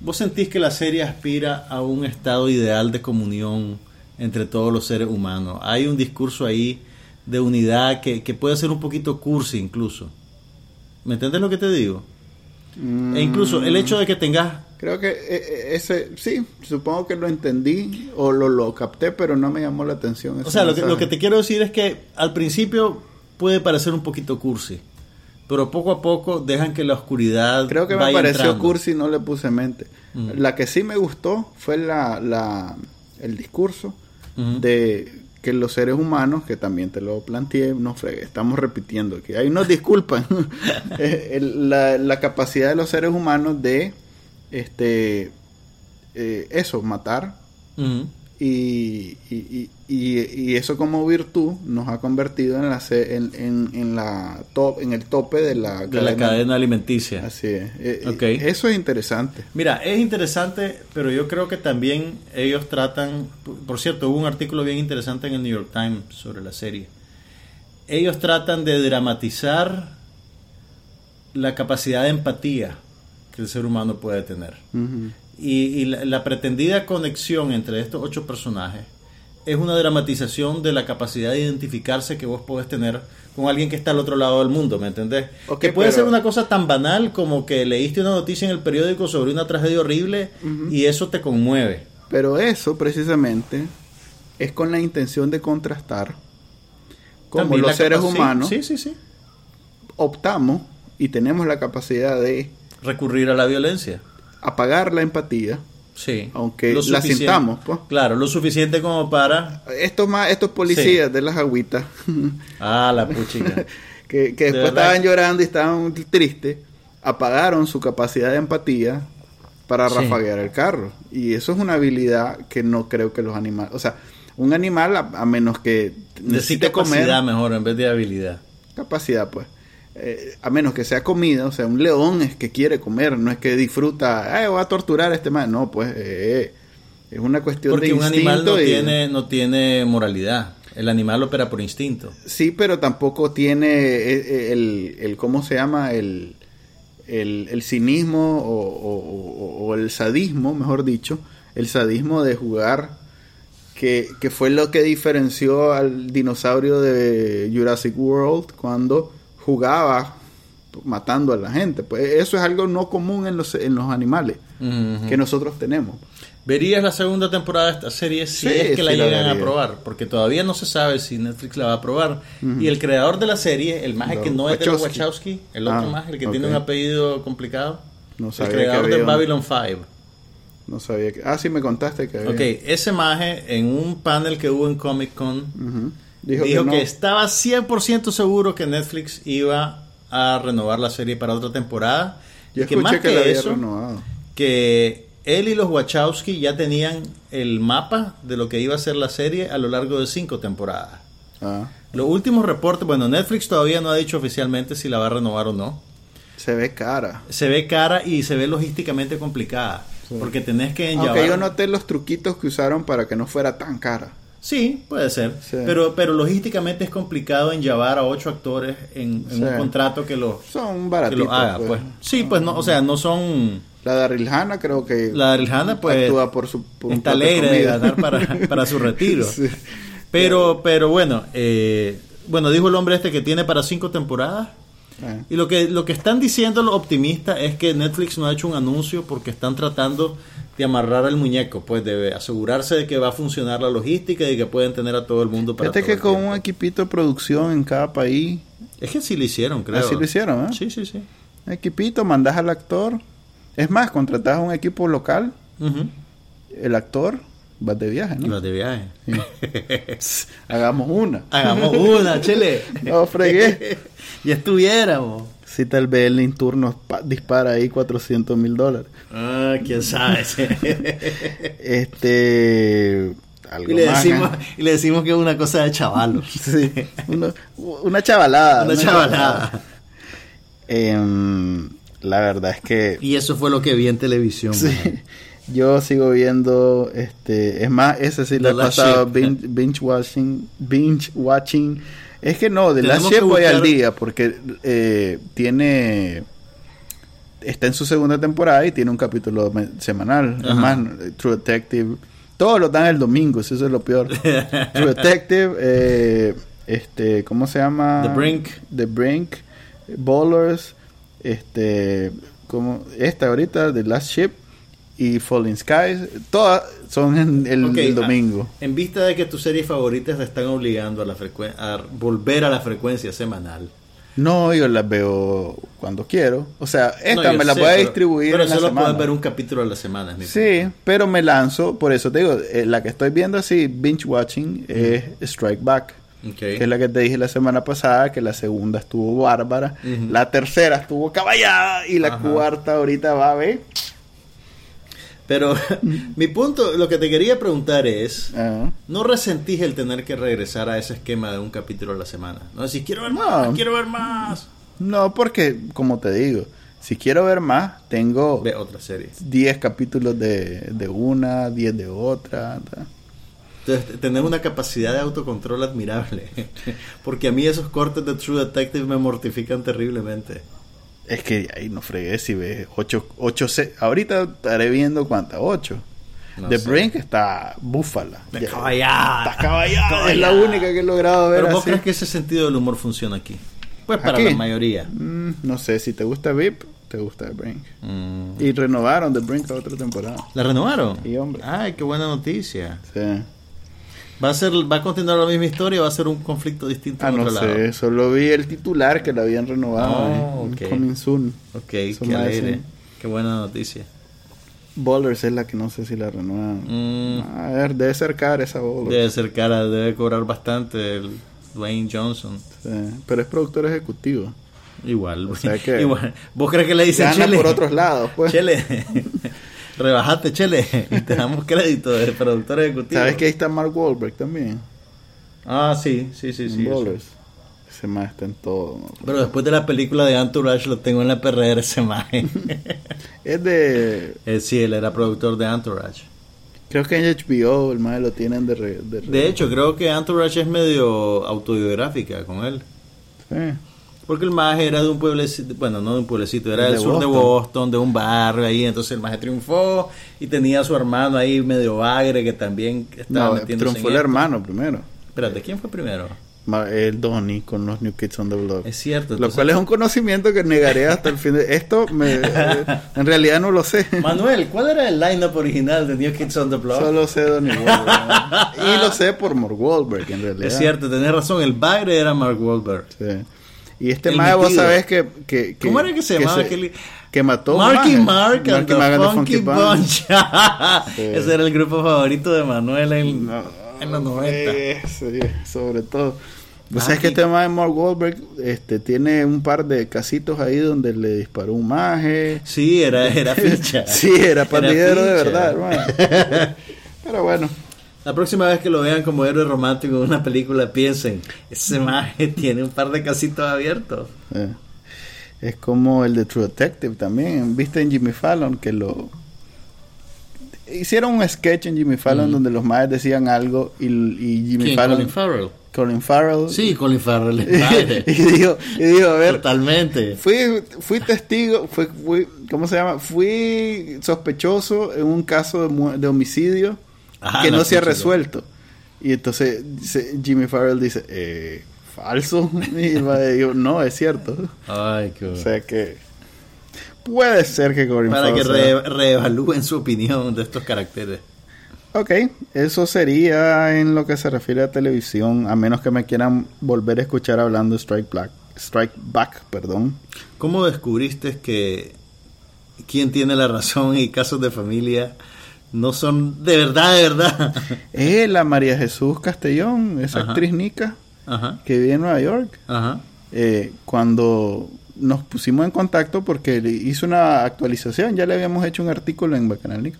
¿Vos sentís que la serie aspira a un estado ideal de comunión entre todos los seres humanos? Hay un discurso ahí de unidad que, que puede ser un poquito cursi incluso. ¿Me entiendes lo que te digo? E incluso el hecho de que tengas... Creo que eh, eh, ese, sí, supongo que lo entendí o lo, lo capté, pero no me llamó la atención. O ese sea, lo que, lo que te quiero decir es que al principio puede parecer un poquito cursi, pero poco a poco dejan que la oscuridad... Creo que me vaya pareció entrando. cursi y no le puse mente. Mm. La que sí me gustó fue la, la, el discurso de que los seres humanos, que también te lo planteé, no fregué, estamos repitiendo que ahí nos disculpan, [laughs] [laughs] Eh, la, la capacidad de los seres humanos de, este, eh, eso, matar. Y, y, y, y- eso como virtud nos ha convertido en la en, en, en la top en el tope de la De la cadena alimenticia. así es Eh, Ok. eso es interesante Mira, es interesante, pero yo creo que también ellos tratan, por cierto, hubo un artículo bien interesante en el New York Times sobre la serie. Ellos tratan de dramatizar la capacidad de empatía que el ser humano puede tener. Y, y la, la pretendida conexión entre estos ocho personajes es una dramatización de la capacidad de identificarse que vos podés tener con alguien que está al otro lado del mundo, ¿me entendés? Ok, que puede pero- ser una cosa tan banal como que leíste una noticia en el periódico sobre una tragedia horrible y eso te conmueve. pero eso precisamente es con la intención de contrastar como También los seres humanos Sí, sí, sí. optamos y tenemos la capacidad de Recurrir a la violencia. Apagar la empatía Sí. Aunque la sintamos, pues. Claro, lo suficiente como para... estos más estos policías de las agüitas [laughs] Ah, la puchica. [laughs] que, que De después estaban llorando y estaban tristes, apagaron su capacidad de empatía para Sí. rafaguear el carro. Y eso es una habilidad que no creo que los animales, o sea, un animal a, a menos que Decir necesite comer, capacidad mejor en vez de habilidad. capacidad pues, Eh, a menos que sea comida, o sea, un león es que quiere comer, no es que disfruta, ay, voy a torturar a este man, no, pues eh, es una cuestión Porque de un animal no y- tiene, no tiene moralidad. El animal opera por instinto. Sí, pero tampoco tiene eh, el, el ¿cómo se llama? El, el, el cinismo o- o el sadismo, mejor dicho, el sadismo de jugar, que, que fue lo que diferenció al dinosaurio de Jurassic World cuando jugaba matando a la gente. Pues eso es algo no común en los, en los animales que nosotros tenemos. ¿Verías la segunda temporada de esta serie si Sí, es que la sí la llegan a probar? Porque todavía no se sabe si Netflix la va a probar. Y el creador de la serie, el maje que no es de los Wachowski. El otro Ah, maje, el que tiene un apellido complicado, No el creador de un- Babylon 5. No sabía que... Ah, sí, me contaste que había. Ok, ese maje en un panel que hubo en Comic Con. Dijo, Dijo, que, que, no. estaba 100% seguro que Netflix iba a renovar la serie para otra temporada. Yo y que más que, que, la eso, renovado. que él y los Wachowski ya tenían el mapa de lo que iba a ser la serie a lo largo de cinco temporadas. Ah, Los últimos reportes, bueno, Netflix todavía no ha dicho oficialmente si la va a renovar o no. se ve cara. Se ve cara y se ve logísticamente complicada. Sí. Porque tenés que Aunque enllavar- yo noté los truquitos que usaron para que no fuera tan cara. Sí, puede ser. Sí. Pero, pero logísticamente es complicado en llevar a ocho actores en, en Sí. un contrato que lo, Son que baratitos. lo haga. pues. Pues. Sí, pues no, o sea, no son... La Hannah creo que La Daryl pues actúa por su por está de alegre de ganar para, [laughs] para su retiro. Sí. Pero, pero bueno, eh, bueno, dijo el hombre este que tiene para cinco temporadas. Eh. Y lo que, lo que están diciendo los optimistas es que Netflix no ha hecho un anuncio porque están tratando de amarrar al muñeco, pues de asegurarse de que va a funcionar la logística y que pueden tener a todo el mundo para Fíjate que con tiempo. un equipito de producción en cada país, Es que sí lo hicieron, creo. así lo hicieron, ¿eh? Sí, sí, sí. Equipito, mandas al actor. Es más, contratas a un equipo local, el actor, vas de viaje, ¿no? Los de viaje. [laughs] Hagamos una. Hagamos una, chele. No fregué. [laughs] ya estuviéramos. Si tal vez el Inturno pa- dispara ahí 400 mil dólares. Ah, quién sabe. [laughs] Este. Algo y, le más, decimos, ¿eh? y le decimos que es una cosa de chavalos. [laughs] Sí, una, una chavalada. Una chavalada. Em, la verdad es que Y eso fue lo que vi en televisión. sí, man. [laughs] yo sigo viendo, este, es más, ese sí le he pasado binge, binge watching, binge watching. Es que no, de la que voy al día porque eh, tiene, está en su segunda temporada y tiene un capítulo semanal. Es Ajá. más, True Detective, todos lo dan el domingo, eso es lo peor. [laughs] True Detective, eh, este, ¿cómo se llama? The Brink. The Brink, Ballers, este, como esta ahorita, The Last Ship y Falling Skies, todas son en el, el domingo. ah, en vista de que tus series favoritas te están obligando a, la a volver a la frecuencia semanal. No, yo las veo cuando quiero. O sea, esta No, me la sé, voy a pero- distribuir Pero en la solo semana. puedes ver un capítulo a la semana. es mi Sí, pero me lanzo, por eso te digo, eh, la que estoy viendo así, binge watching, es Strike Back. Que es la que te dije la semana pasada, que la segunda estuvo bárbara, la tercera estuvo caballada y la Ajá. cuarta ahorita va a ver. Pero [laughs] mi punto, lo que te quería preguntar es, Ah. ¿no resentís el tener que regresar a ese esquema de un capítulo a la semana? No decís, quiero ver No. más, quiero ver más. No, porque, como te digo, si quiero ver más, tengo Ve otra serie. 10 capítulos de, de una, 10 de otra. Entonces, tenés una capacidad de autocontrol admirable. [laughs] Porque a mí esos cortes de True Detective me mortifican terriblemente. Es que ahí no fregué si ves 8, 8 Ahorita estaré viendo cuántas, 8. No The sé. Brink está búfala. Ya- caballada. Está caballada. Es la única que he logrado ver Pero vos así. crees que ese sentido del humor funciona aquí? Pues para Aquí. la mayoría. Mm, no sé, si te gusta VIP, te gusta The Brink. Mm. Y renovaron The Brink a otra temporada. ¿La renovaron? Sí, hombre. Ay, qué buena noticia. Sí. ¿Va a, ser, ¿Va a continuar la misma historia o va a ser un conflicto distinto Ah, en no otro sé, lado? solo vi el titular que la habían renovado. Oh, eh, ok. Coming soon. Ok, Eso qué hacen- Qué buena noticia. Ballers es la que no sé si la renuevan. Mm, A ver, debe ser cara esa Ballers. debe ser cara, debe cobrar bastante el Dwayne Johnson. Sí, Pero es productor ejecutivo. Igual, O sea que- [laughs] igual. ¿Vos crees que le dicen Chele? por otros lados, pues. Chele, [laughs] rebajate, Chele, [laughs] y te damos crédito de productor ejecutivo. ¿Sabes que ahí está Mark Wahlberg también? Ah, sí, sí, sí, sí. Ese más está en todo. ¿no? Pero después de la película de Entourage lo tengo en la perrera ese maje. [laughs] Es de... Eh, sí, él era productor de Entourage. Creo que en HBO el más lo tienen de... re- de, re- De hecho, creo que Entourage es medio autobiográfica con él. Sí. Porque el maje era de un pueblecito, bueno, no de un pueblecito, era De del sur de Boston. De un barrio ahí. Entonces el maje triunfó y tenía a su hermano ahí medio agre que también estaba No, metiéndose triunfó en el esto. hermano primero. Espérate, ¿quién fue primero? Ma- El Donnie con los New Kids on the Block. Es cierto. Lo entonces- cual es un conocimiento que negaré hasta el fin de... Esto me, [laughs] en realidad no lo sé. Manuel, ¿cuál era el lineup original de New Kids on the Block? Solo sé Donnie Wahlberg. [laughs] y lo sé por Mark Wahlberg en realidad. Es cierto, tenés razón, el bagre era Mark Wahlberg. Sí. Y este mae, vos sabés que, que, que- ¿Cómo era que se llamaba aquel- Que mató Marky maje. Mark and the Mark and Funky Bunch. Sí. [laughs] Ese era el grupo favorito de Manuel en, No, en los 90. eh, sí, sobre todo. O Marky- sea, es que este mae Mark Wahlberg este, tiene un par de casitos ahí donde le disparó un maje. Sí, era, era [laughs] ficha. sí, era pandillero de verdad, hermano. [laughs] Pero bueno, La próxima vez que lo vean como héroe romántico en una película, piensen, ese maje [laughs] tiene un par de casitos abiertos. eh, es como el de True Detective también. ¿Viste en Jimmy Fallon que lo... Hicieron un sketch en Jimmy Fallon Mm. donde los maes decían algo y, y Jimmy ¿Quién? Fallon... Colin Farrell. Colin Farrell. Sí, Colin Farrell [laughs] y dijo, y dijo, a ver, Totalmente. fui, fui testigo, fui, fui, ¿cómo se llama? Fui sospechoso en un caso de, de homicidio Ah, que no, se ha resuelto. Y entonces dice- Jimmy Farrell dice, eh, falso. [laughs] Y decir, no, es cierto. Ay, qué O sea que puede ser que Corin Para que Farrell sea- re- reevalúen su opinión de estos caracteres. Ok, eso sería en lo que se refiere a televisión, a menos que me quieran volver a escuchar hablando Strike Black, Strike Back, perdón. ¿Cómo descubriste que quién tiene la razón y casos de familia no son de verdad, de verdad? [laughs] Eh, la María Jesús Castellón, esa Ajá. actriz nica Ajá, que vive en Nueva York, ajá. eh, cuando nos pusimos en contacto porque hizo una actualización, ya le habíamos hecho un artículo en Bacanal Nica,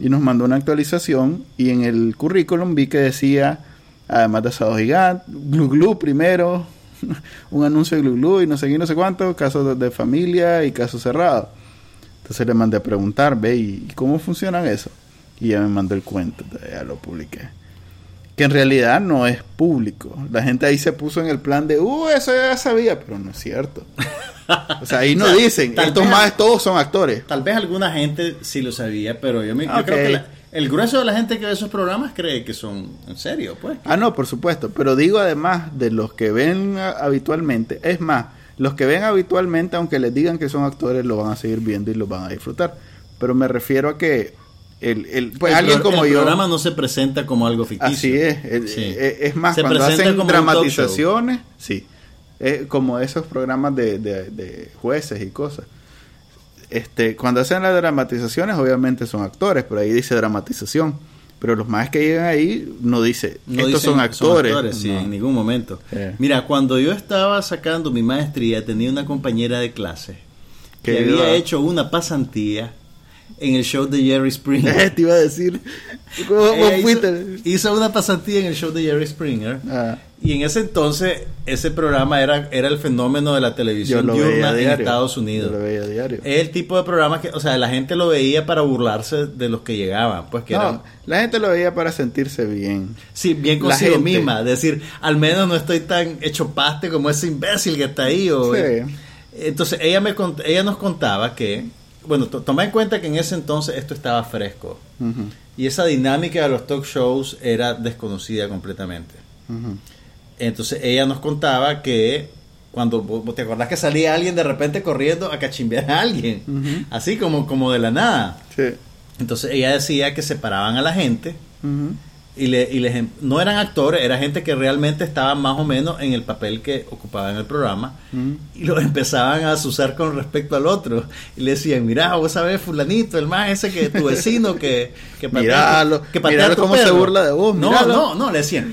y nos mandó una actualización y en el currículum vi que decía, además de Asado Gigante, Glu Glu primero, [laughs] un anuncio de Glu Glu y no sé qué, no sé cuánto, casos de, de familia y casos cerrados. Entonces le mandé a preguntar, ve, ¿y cómo funcionan eso? Y ya me mandó el cuento, ya lo publiqué. Que en realidad no es público. La gente ahí se puso en el plan de, uh, eso ya sabía, pero no es cierto. O sea, ahí no [laughs] O sea, dicen, estos vez- más todos son actores. Tal vez alguna gente sí lo sabía, pero yo, me, yo creo que la- el grueso de la gente que ve esos programas cree que son en serio, pues. Ah, no, por supuesto. Pero digo además de los que ven habitualmente. Es más, los que ven habitualmente, aunque les digan que son actores, lo van a seguir viendo y lo van a disfrutar. Pero me refiero a que el, el- pues El alguien como el yo. programa no se presenta como algo ficticio. Así es. el- Sí. eh, Es más, Se cuando hacen dramatizaciones, sí. Eh, como esos programas de, de- de jueces y cosas. Este, cuando hacen las dramatizaciones, obviamente son actores, pero ahí dice dramatización. Pero los más que llegan ahí no dice, No estos dicen son actores. sí, No. en ningún momento. Eh. Mira, cuando yo estaba sacando mi maestría, tenía una compañera de clase que había hecho una pasantía en el show de Jerry Springer. [laughs] Te iba a decir. ¿Cómo, Ella hizo, hizo una pasantía en el show de Jerry Springer. Ah, Y en ese entonces, ese programa era, era el fenómeno de la televisión diurna en. Estados Unidos. Yo lo veía diario. Es el tipo de programa que, o sea, la gente lo veía para burlarse de los que llegaban. Pues que no, eran, la gente lo veía para sentirse bien. sí, bien consigo misma. Decir, al menos no estoy tan hecho paste como ese imbécil que está ahí. O, Sí. Entonces, ella, me, ella nos contaba que, bueno, to- toma en cuenta que en ese entonces esto estaba fresco. Y esa dinámica de los talk shows era desconocida completamente. ujú. Entonces ella nos contaba que cuando te acordás que salía alguien de repente corriendo a cachimbear a alguien, así como, como de la nada. Sí. Entonces ella decía que separaban a la gente y, le, y les, em- no eran actores, era gente que realmente estaba más o menos en el papel que ocupaba en el programa y los [laughs] empezaban a asusar con respecto al otro y le decían, mira, vos sabés fulanito, el más ese que tu vecino que, que patea Míralo, tu- que patea míralo tu cómo se perro". burla de vos, No, míralo. no, no, le decían.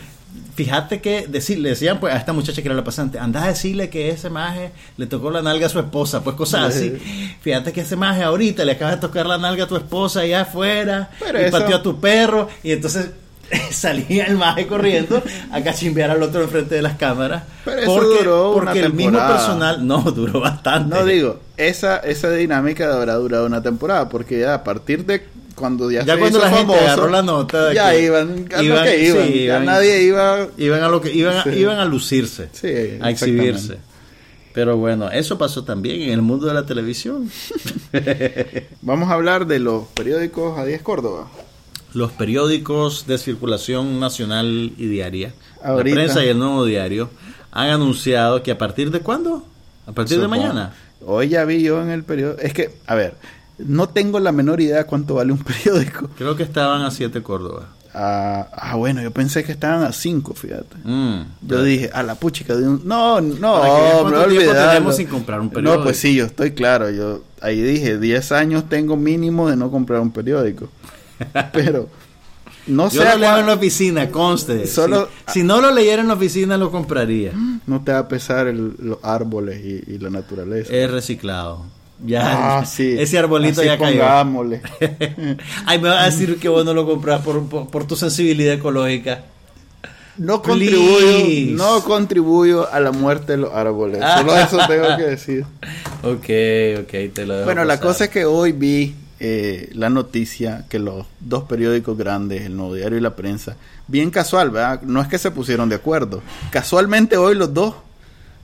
Fíjate que decir, le decían pues a esta muchacha que era la pasante, anda a decirle que ese maje le tocó la nalga a su esposa, pues cosas así. Fíjate que ese maje ahorita le acaba de tocar la nalga a tu esposa allá afuera Pero y eso- pateó a tu perro y entonces [laughs] salía el maje corriendo a cachimbear al otro enfrente de las cámaras Pero eso porque, duró una porque el mismo personal no duró bastante. No digo, esa, esa dinámica habrá durado una temporada, porque ya a partir de cuando ya, Ya se cuando hizo la gente agarró la nota de ya que iban, a lo iban- que iban, sí, ya iban- nadie iba, iban a lo que iban a, iban a lucirse, Sí, a exhibirse. Pero bueno, eso pasó también en el mundo de la televisión. [laughs] Vamos a hablar de los periódicos a 10 Córdoba. Los periódicos de circulación nacional y diaria, Ahorita. la prensa y el nuevo diario, han anunciado que a partir de cuándo? A partir de mañana. Hoy ya vi yo en el periódico, es que, a ver, no tengo la menor idea cuánto vale un [laughs] periódico. Creo que estaban a 7 Córdoba. Ah, ah, bueno, yo pensé que estaban a 5, fíjate. Mm. Yo dije, a la puchica de un... No, no, olvidar. tenemos sin comprar un periódico. No, pues sí, yo estoy claro. Yo ahí dije, 10 años tengo mínimo de no comprar un periódico. [laughs] Pero no sé... Yo lo leo en la oficina, conste. Solo- si, si no lo leyera en la oficina, lo compraría. [gasps] No te va a pesar el- los árboles y, y la naturaleza. Es reciclado. Ya, ah, [laughs] sí. ese arbolito Así ya cayó. [laughs] Ay, me va a decir que vos no lo compras por, por, por tu sensibilidad ecológica. No Please. contribuyo, no contribuyo a la muerte de los árboles. Ah. Solo eso tengo que decir. [laughs] Ok, ok, te lo dejo Bueno, la cosa es que hoy vi eh, la noticia que los dos periódicos grandes, el Nuevo Diario y la Prensa, bien casual, ¿verdad? No es que se pusieron de acuerdo. Casualmente hoy los dos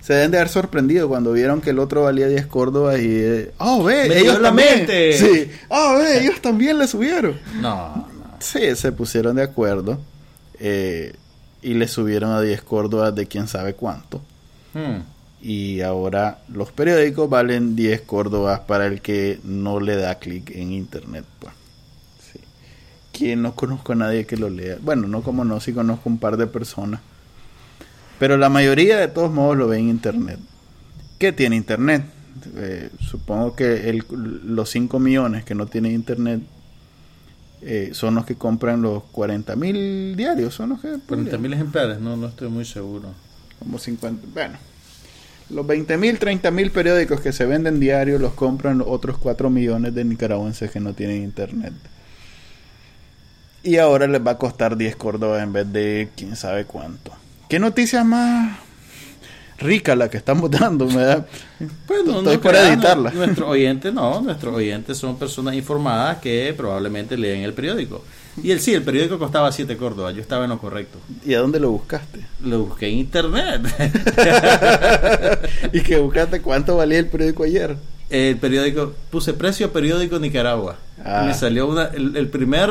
se deben de haber sorprendido cuando vieron que el otro valía 10 Córdobas y... eh, ¡Oh, ve! Me ellos también. mente. Sí. ¡Oh, ve! Ellos también le subieron. No, no. Sí, se pusieron de acuerdo. Eh, y le subieron a 10 córdobas de quién sabe cuánto. Hmm. Y ahora los periódicos valen 10 córdobas para el que no le da clic en internet. Pues. Sí. Que no conozco a nadie que lo lea. Bueno, no como no, sí conozco un par de personas. Pero la mayoría de todos modos lo ve en internet. ¿Qué tiene internet? Eh, supongo que el- los 5 millones que no tienen internet eh, son los que compran los 40 mil diarios. Son los que 40 mil ejemplares, no, no estoy muy seguro. como 50, bueno, los 20 mil, 30 mil periódicos que se venden diario los compran otros 4 millones de nicaragüenses que no tienen internet. Y ahora les va a costar 10 córdobas en vez de quién sabe cuánto. ¿Qué noticia más rica la que estamos [laughs] dando? Me da... Pues no, Estoy no por creas, editarla. nu- Nuestros oyentes no, nuestros oyentes son personas informadas que probablemente leen el periódico. Y el sí, el periódico costaba 7 córdobas, yo estaba en lo correcto. ¿Y a dónde lo buscaste? Lo busqué en internet. [laughs] ¿Y que buscaste cuánto valía el periódico ayer? el periódico, puse precio periódico Nicaragua. Ah. Y me salió una, el, el primer,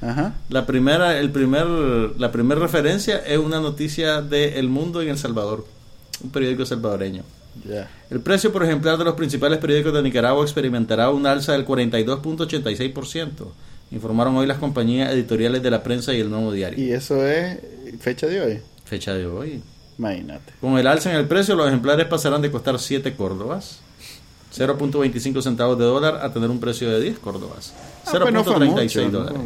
Ajá. la primera, el primer, la primera referencia es una noticia de El Mundo en El Salvador, un periódico salvadoreño. Ya. El precio por ejemplar de los principales periódicos de Nicaragua experimentará un alza del 42.86%, informaron hoy las compañías editoriales de la prensa y el nuevo diario. Y eso es fecha de hoy. Fecha de hoy. Imagínate. Con el alza en el precio, los ejemplares pasarán de costar 7 córdobas, 0.25 centavos de dólar, a tener un precio de 10 córdobas, Ah, pues no fue 0.36 mucho, no dólares.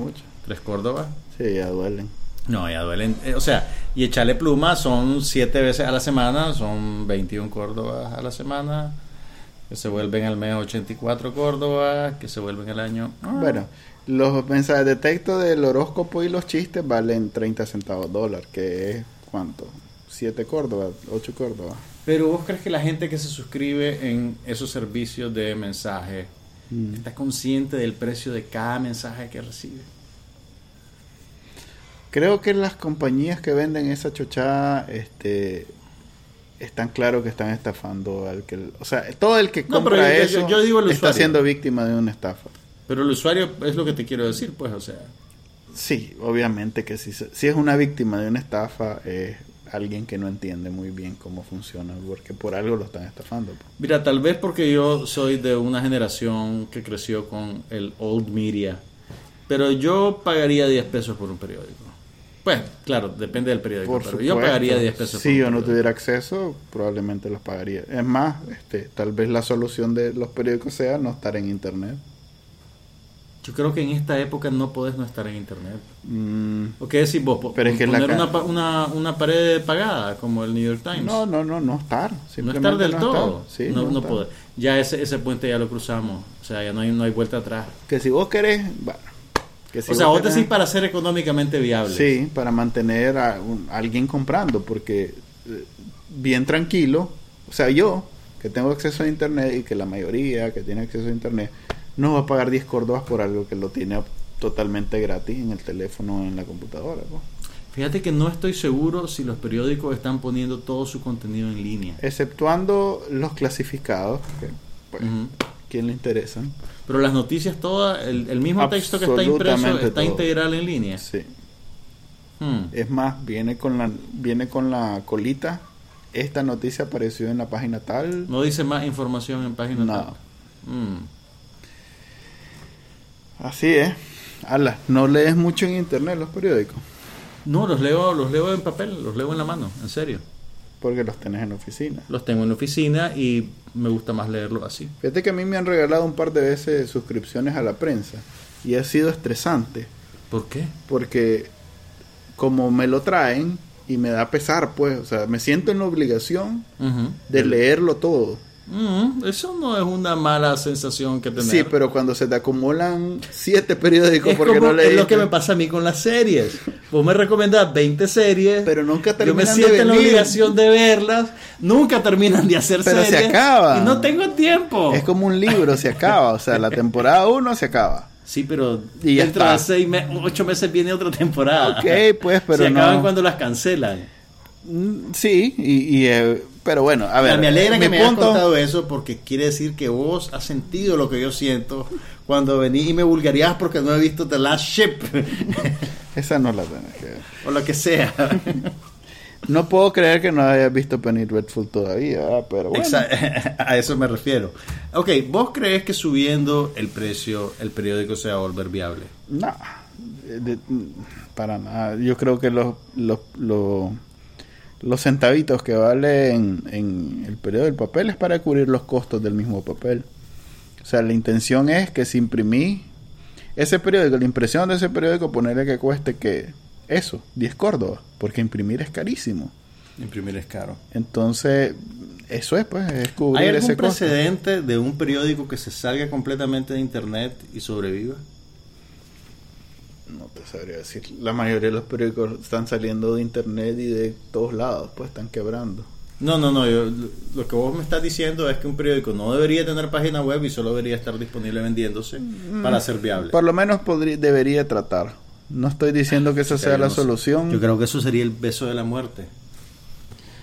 3 córdobas. Sí, ya duelen. No, ya duelen. eh, o sea, y echarle pluma son 7 veces a la semana, son 21 córdobas a la semana, que se vuelven al mes 84 córdobas, que se vuelven al año. ah, Bueno, los mensajes de texto del horóscopo y los chistes valen 30 centavos dólar, que es ¿cuánto? 7 córdobas, 8 córdobas. Pero vos crees que la gente que se suscribe en esos servicios de mensaje Mm. está consciente del precio de cada mensaje que recibe. Creo que las compañías que venden esa chochada, este, están claros que están estafando al que, o sea, todo el que compra yo- eso yo digo el está siendo víctima de una estafa. Pero el usuario es lo que te quiero decir, pues, o sea. Sí, obviamente que si, si es una víctima de una estafa, es alguien que no entiende muy bien cómo funciona, porque por algo lo están estafando. pues. Mira, tal vez porque yo soy de una generación que creció con el old media, pero yo pagaría 10 pesos por un periódico. Pues, claro, depende del periódico, Por pero supuesto. yo pagaría 10 pesos Si yo no tuviera acceso, probablemente los pagaría. Es más, este, tal vez la solución de los periódicos sea no estar en internet. Yo creo que en esta época no podés no estar en internet. Mm, ¿O qué decís vos? Pero es que la poner ca- una, una, una pared pagada como el New York Times. no, no, no, no estar. No estar del no todo. estar. Sí, no, no estar. poder. Ya ese, ese puente ya lo cruzamos. O sea, ya no hay, no hay vuelta atrás. Que si vos querés, bueno. Que o sea, vos decís para ser económicamente viable. Sí, para mantener a, un- a alguien comprando, porque eh, bien tranquilo, o sea, yo que tengo acceso a internet y que la mayoría que tiene acceso a internet no va a pagar 10 córdobas por algo que lo tiene totalmente gratis en el teléfono o en la computadora. Fíjate que no estoy seguro si los periódicos están poniendo todo su contenido en línea. Exceptuando los clasificados, que pues. ¿Quién le interesan? Pero las noticias todas, el, el mismo texto que está impreso está todo. integral en línea. Sí. Hmm. Es más, viene con la viene con la colita. Esta noticia apareció en la página tal. No dice más información en página No. tal. Hmm. Así es. Ala, no lees mucho en internet los periódicos, No, los leo, los leo en papel, los leo en la mano, en serio. Porque los tenés en la oficina. Los tengo en la oficina y me gusta más leerlo así. Fíjate que a mí me han regalado un par de veces suscripciones a la prensa y ha sido estresante ¿Por qué? porque como me lo traen y me da pesar, pues, o sea, me siento en la obligación de leerlo todo. Mm, eso no es una mala sensación que tener. Sí, pero cuando se te acumulan siete periódicos es, porque como- no leíste, es lo que me pasa a mí con las series. Vos me recomendás 20 series, pero nunca yo me terminan de siento en la obligación de verlas, nunca terminan de hacer Pero se series. acaba. Y no tengo tiempo. Es como un libro, se acaba, o sea, la temporada 1 se acaba. Sí, pero Y dentro está. de seis me- ocho meses viene otra temporada. Ok, pues, pero Se acaban no. cuando las cancelan. Mm, Sí, y, y, eh, pero bueno, a ver. me alegra mi que me hayas punto- contado eso porque quiere decir que vos has sentido lo que yo siento cuando venís y me vulgarías porque no he visto The Last Ship. [laughs] Esa no la tenés que ver. o lo que sea. No puedo creer que no hayas visto Penny Dreadful todavía, pero bueno. Exa- [laughs] A eso me refiero. Ok, ¿vos crees que subiendo el precio el periódico se va a volver viable? No, para nada. Yo creo que los, los, los, los centavitos que vale en, en el periodo del papel es para cubrir los costos del mismo papel. O sea, la intención es que si imprimí ese periódico, la impresión de ese periódico, ponerle que cueste que eso, 10 córdobas, porque imprimir es carísimo. Imprimir es caro. Entonces, eso es, pues, es cubrir ¿Hay algún ese costo. precedente de un periódico que se salga completamente de internet y sobreviva? No te sabría decir. La mayoría de los periódicos están saliendo de internet y de todos lados, pues están quebrando. No, no, no. yo- lo que vos me estás diciendo es que un periódico no debería tener página web y solo debería estar disponible vendiéndose para ser viable. Por lo menos podría, debería tratar. No estoy diciendo que esa sea la no sé. solución. Yo creo que eso sería el beso de la muerte.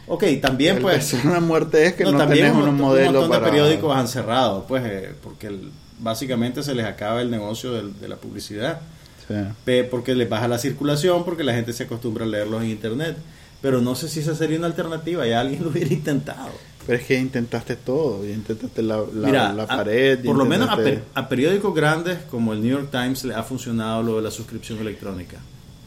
Ok, también El pues... beso de la muerte es que no, también tenemos un, un, modelo montón para... de periódicos han cerrado, pues, eh, porque el- básicamente se les acaba el negocio de la publicidad. Sí. Porque les baja la circulación, porque la gente se acostumbra a leerlos en internet. Pero no sé si esa sería una alternativa, ya alguien [laughs] lo hubiera intentado. Pero es que intentaste todo. Intentaste la, la, Mira, la a- pared. por lo menos a, per- a periódicos grandes como el New York Times le ha funcionado lo de la suscripción electrónica.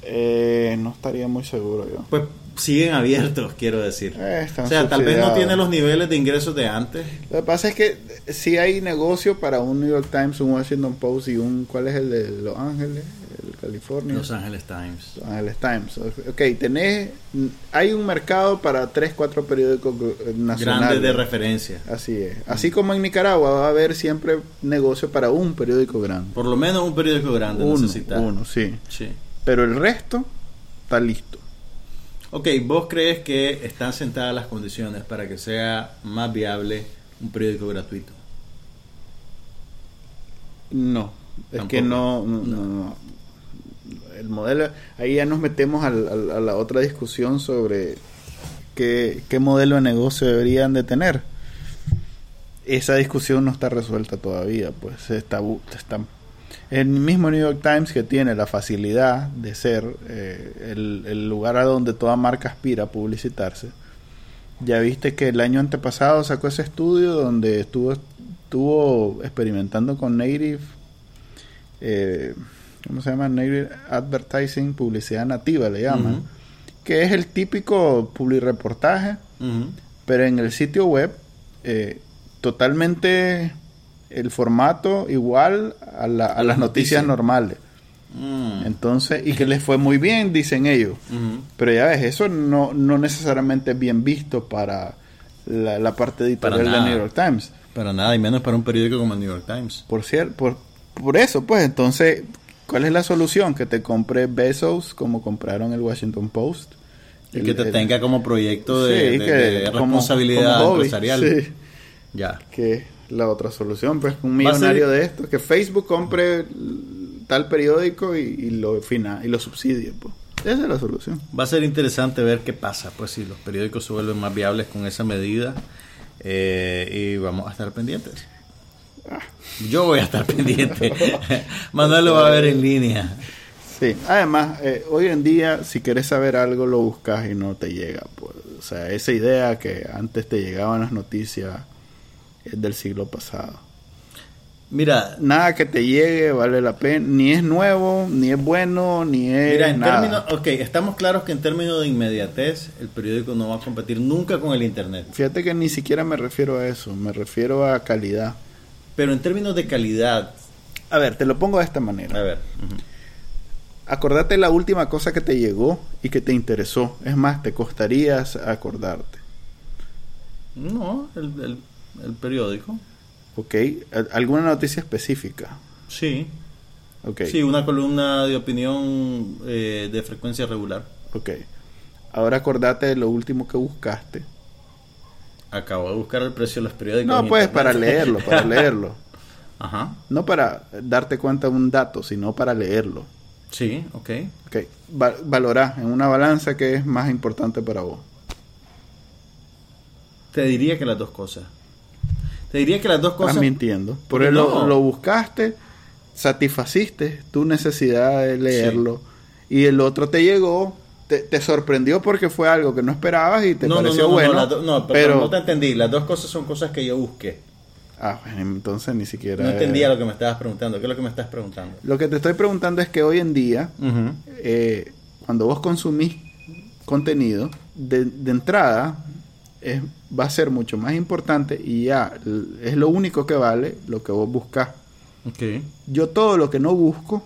Eh, no estaría muy seguro yo. Pues siguen abiertos, quiero decir. Eh, o sea, tal vez no tiene los niveles de ingresos de antes. Lo que pasa es que si hay negocio para un New York Times, un Washington Post y un... ¿Cuál es el de Los Ángeles? El California. Los Angeles Times. Los Angeles Times. Ok, tenés... Hay un mercado para tres, cuatro periódicos eh, nacionales. Grandes de referencia. Así es. Así como en Nicaragua va a haber siempre negocio para un periódico grande. Por lo menos un periódico grande Uno, uno, sí. Sí. Pero el resto está listo. Ok, ¿vos crees que están sentadas las condiciones para que sea más viable un periódico gratuito? No, es que no, no, no, no. El modelo, ahí ya nos metemos al- al- a la otra discusión sobre qué, qué modelo de negocio deberían de tener. Esa discusión no está resuelta todavía, pues se está, bu- está el mismo New York Times que tiene la facilidad de ser eh, el, el lugar a donde toda marca aspira a publicitarse. Ya viste que el año antepasado sacó ese estudio donde estuvo, estuvo experimentando con Native, eh, ¿cómo se llama? Native Advertising, publicidad nativa le llaman, que es el típico publireportaje, Ujú. pero en el sitio web eh, totalmente el formato igual a, la- a las noticias normales. Mm. Entonces, y que les fue muy bien, dicen ellos. Pero ya ves, eso no, no necesariamente es bien visto para la, la parte editorial del. New York Times. Para nada, y menos para un periódico como el New York Times. Por cierto, por, por eso, pues entonces, ¿cuál es la solución? Que te compre Bezos como compraron el Washington Post. Y El- que te el- tenga como proyecto de, Sí, de- que de como- responsabilidad como empresarial. sí. Ya. que la otra solución, pues un ser- millonario de esto, que Facebook compre tal periódico y, y lo fina, y lo subsidie, pues. Esa es la solución. Va a ser interesante ver qué pasa, pues si los periódicos se vuelven más viables con esa medida. eh, y vamos a estar pendientes. Ah. Yo voy a estar pendiente. [laughs] Manuel lo va a ver en línea. Sí, además, eh, hoy en día, si quieres saber algo, lo buscas y no te llega. Pues. O sea, esa idea que antes te llegaban las noticias es del siglo pasado. Mira, Nada que te llegue vale la pena, ni es nuevo, ni es bueno, ni es mira en nada. términos, ok, estamos claros que en términos de inmediatez el periódico no va a competir nunca con el internet. Fíjate que ni siquiera me refiero a eso, me refiero a calidad. Pero en términos de calidad, A ver, te lo pongo de esta manera. a ver. Acordate la última cosa que te llegó y que te interesó. Es más, te costaría acordarte. no, el, el- el periódico, ¿Ok? Al- ¿Alguna noticia específica? sí, Ok. sí, una columna de opinión eh, de frecuencia regular. Ok. Ahora acordate de lo último que buscaste. Acabo de buscar el precio de los periódicos. No, pues internet. para leerlo, para leerlo. [laughs] Ajá. No para darte cuenta de un dato, sino para leerlo. Sí, ok. Ok. Va- valorá en una balanza que es más importante para vos. Te diría que las dos cosas. Te diría que las dos cosas. Estás mintiendo. Por Porque lo, no. lo buscaste, satisfaciste tu necesidad de leerlo y el otro te llegó te, te sorprendió porque fue algo que no esperabas y te no, no, pareció no, no, bueno. no, do- no, pero, pero no te entendí. Las dos cosas son cosas que yo busqué. Ah, bueno, entonces ni siquiera. No entendía lo que me estabas preguntando. ¿Qué es lo que me estás preguntando? Lo que te estoy preguntando es que hoy en día, eh, cuando vos consumís contenido, de, de entrada es, va a ser mucho más importante y ya es lo único que vale lo que vos buscás. Ok. Yo todo lo que no busco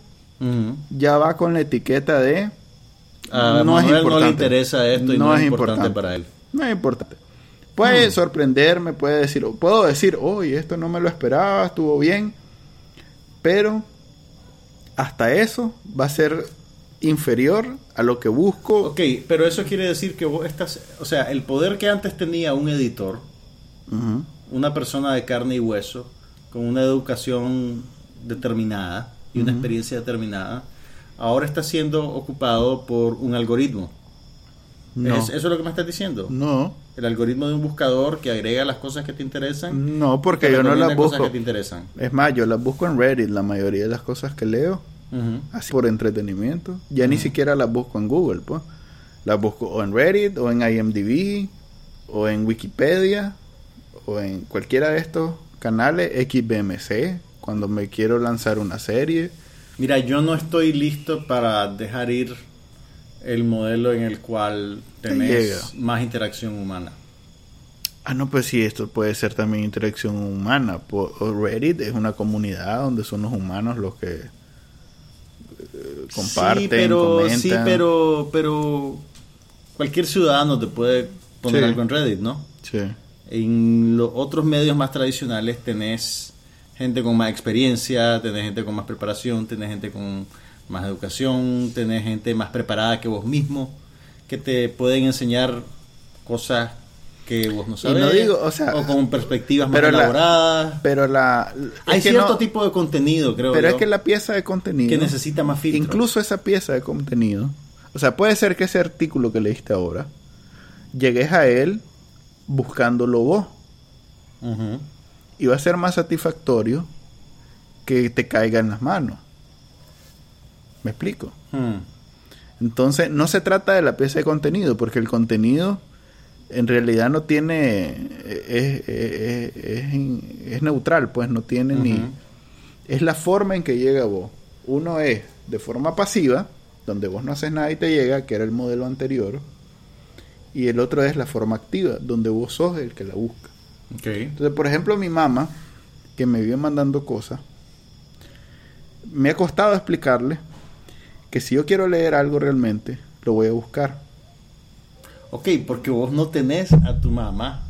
ya va con la etiqueta de A No es Manuel no le importante. interesa esto y no, es importante, para él. No es importante. Puede sorprenderme, puede decir, puedo decir, oye, esto no me lo esperaba, estuvo bien, pero hasta eso va a ser inferior a lo que busco. Ok, pero eso quiere decir que vos estás... O sea, el poder que antes tenía un editor, una persona de carne y hueso, con una educación determinada y una experiencia determinada, ahora está siendo ocupado por un algoritmo. No. ¿Es- ¿Eso es lo que me estás diciendo? No, El algoritmo de un buscador que agrega las cosas que te interesan. no, porque yo no las cosas busco. que te interesan. Es más, yo las busco en Reddit, la mayoría de las cosas que leo, Así por entretenimiento. Ya ni siquiera las busco en Google, pues. Las busco o en Reddit, o en IMDb, o en Wikipedia, o en cualquiera de estos canales, XBMC, cuando me quiero lanzar una serie. Mira, yo no estoy listo para dejar ir el modelo en el cual Te tenés llega. más interacción humana. Ah, no, pues sí, esto puede ser también interacción humana. Reddit es una comunidad donde son los humanos los que comparten, sí, pero, comentan. sí, pero, pero cualquier ciudadano te puede poner Sí. algo en Reddit, ¿no? Sí. En los otros medios más tradicionales tenés gente con más experiencia, tenés gente con más preparación, tenés gente con más educación, tenés gente más preparada que vos mismo, que te pueden enseñar cosas que vos no Y sabes, no digo, o sea, con perspectivas más la- elaboradas. Pero la... Hay cierto no- tipo de contenido, creo Pero yo, es que la pieza de contenido... que necesita más filtro. Incluso esa pieza de contenido... O sea, puede ser que ese artículo que leíste ahora... Llegues a él buscándolo vos. Y va a ser más satisfactorio que te caiga en las manos. ¿Me explico? Hmm. Entonces, no se trata de la pieza de contenido, porque el contenido en realidad no tiene. Es, es- es- es neutral, pues no tiene ni. Es la forma en que llega vos. Uno es de forma pasiva, donde vos no haces nada y te llega, que era el modelo anterior. Y el otro es la forma activa, donde vos sos el que la busca. Entonces, por ejemplo, mi mamá, que me vive mandando cosas, me ha costado explicarle que si yo quiero leer algo realmente, lo voy a buscar. Ok, porque vos no tenés a tu mamá.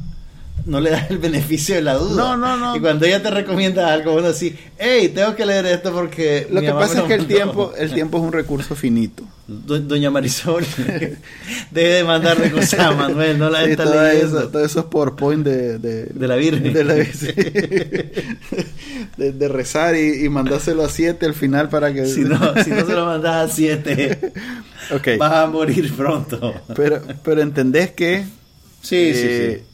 No le das el beneficio de la duda. No, no, no. Y cuando ella te recomienda algo, uno así, hey, tengo que leer esto porque. Lo mi que mamá pasa es que el mandó". tiempo, el [laughs] tiempo es un recurso finito. Do- Doña Marisol, [laughs] debe de mandarle cosas a Manuel, no la Sí, está todo leyendo. eso, todo eso es PowerPoint de, de, De la Virgen. de, la- [laughs] sí. de, de rezar y, y mandárselo a siete al final para que... Si no, si no se lo mandas a siete, Ok. vas a morir pronto. Pero, pero entendés que Sí, sí, eh,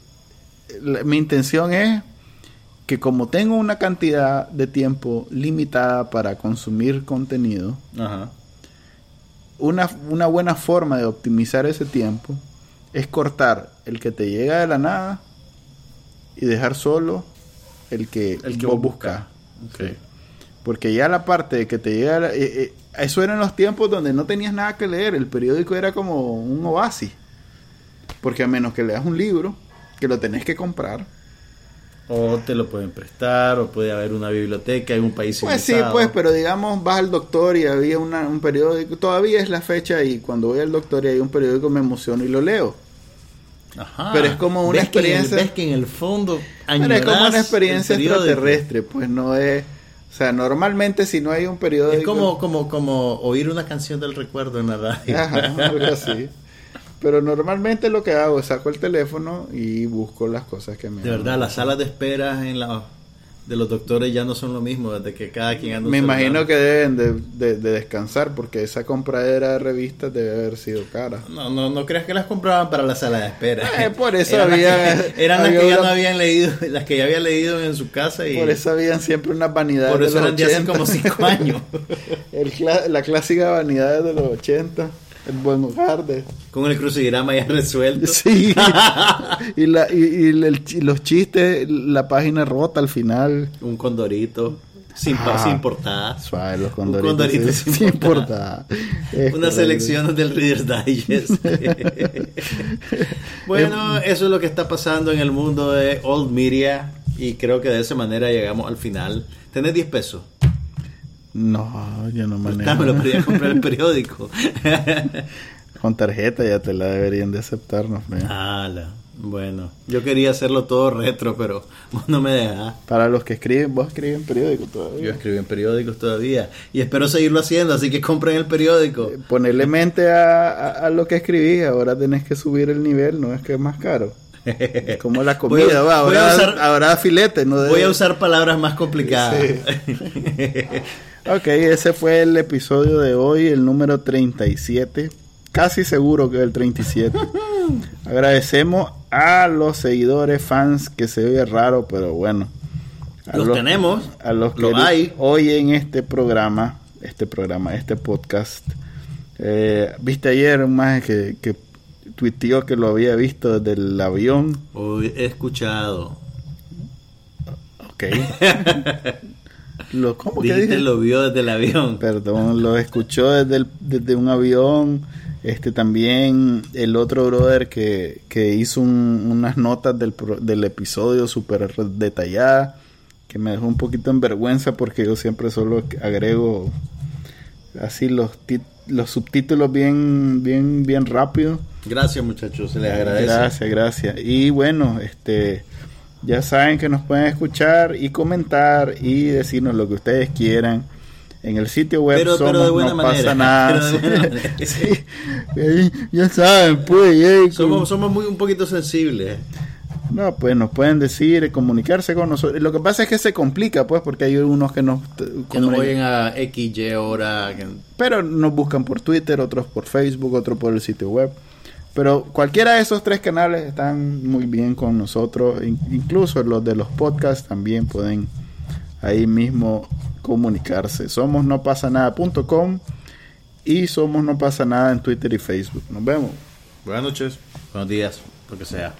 la- mi intención es que como tengo una cantidad de tiempo limitada para consumir contenido. Ajá. una, una buena forma de optimizar ese tiempo es cortar el que te llega de la nada y dejar solo el que, El que vos buscas. Ok. Porque ya la parte de que te llega... la- eh, eh, eso eran los tiempos donde no tenías nada que leer. El periódico era como un oasis. Porque a menos que leas un libro, que lo tenés que comprar. O te lo pueden prestar, o puede haber una biblioteca en un país Pues sí, pues, pero digamos, vas al doctor y había una- un periódico. Todavía es la fecha y cuando voy al doctor y hay un periódico me emociono y lo leo. Ajá. Pero es como una ¿Ves que en el- experiencia- ves que en el fondo Pero es como una experiencia extraterrestre, pues no es... O sea, normalmente si no hay un periódico... Es como, como, como oír una canción del recuerdo en la radio. Ajá, algo así. Pero normalmente lo que hago es saco el teléfono y busco las cosas que me... De verdad, las salas de espera en la, de los doctores ya no son lo mismo, desde que cada quien anda Me imagino que deben de, de- de descansar porque esa compradera de revistas debe haber sido cara. No, no, no creas que las compraban para la sala de espera. Eh, por eso eran había- Las que, eran las que ya no habían leído, las que ya habían leído en su casa y Por eso habían siempre unas vanidades por eso de los eran de hace 80. como cinco años. [laughs] El la clásica vanidad de los 80. El buen hogar de... Con el crucigrama ya resuelto. Sí. [laughs] y, la, y, y el- y los chistes, la página rota al final. Un condorito. Sin, Ah. sin portada. Suave, los Un condoritos. condorito sí, sin sin portada. portada. Una correcto. selección del Reader's Digest. [laughs] bueno, eso es lo que está pasando en el mundo de Old Media. Y creo que de esa manera llegamos al final. ¿Tenés 10 pesos? No, yo no manejo. Dámelo, pero ya compré el periódico. [laughs] Con tarjeta ya te la deberían de aceptarnos. ¿no? Ala, bueno. Yo quería hacerlo todo retro, pero [laughs] vos no me dejás. Para los que escriben, vos escribes en periódico Yo todavía. escribí en periódicos todavía. Y espero seguirlo haciendo, así que compren el periódico. Ponerle mente a, a- a lo que escribí, ahora tenés que subir el nivel, no es que es más caro. Como la Voy a- comida, voy a ahora, usar- ahora filete, no Voy a usar palabras más complicadas. [laughs] Ok, ese fue el episodio de hoy, el número 37. Casi seguro que el 37. [laughs] Agradecemos a los seguidores, fans, que se oye raro, pero bueno. A Los tenemos, A los que lo hay. oyen este programa, este programa, este podcast. Eh, Viste ayer un más que, que tuiteó que lo había visto desde el avión. Hoy he escuchado. Ok. lo, ¿Cómo que dije? lo vio desde el avión. Perdón, lo escuchó desde, el- desde un avión. Este también el otro brother que, que hizo un- unas notas del, del episodio súper detalladas, que me dejó un poquito en vergüenza porque yo siempre solo agrego así los, los subtítulos bien, bien, bien rápido. Gracias muchachos, se les agradece. Gracias, gracias. Y bueno, este ya saben que nos pueden escuchar y comentar y decirnos lo que ustedes quieran. En el sitio web Pero- pero de buena no manera, pasa [laughs] nada. pero de buena manera. [laughs] Sí, ahí ya saben, pues. Somos, somos muy un poquito sensibles. No, pues nos pueden decir, comunicarse con nosotros. Lo que pasa es que se complica, pues, porque hay unos que nos... Que nos oyen a X, Y hora. que- Pero nos buscan por Twitter, otros por Facebook, otros por el sitio web. Pero cualquiera de esos tres canales están muy bien con nosotros. In- incluso los de los podcasts también pueden ahí mismo comunicarse. Somos nopasanada.com y somos no pasa nada en Twitter y Facebook. Nos vemos. Buenas noches. Buenos días, lo que sea.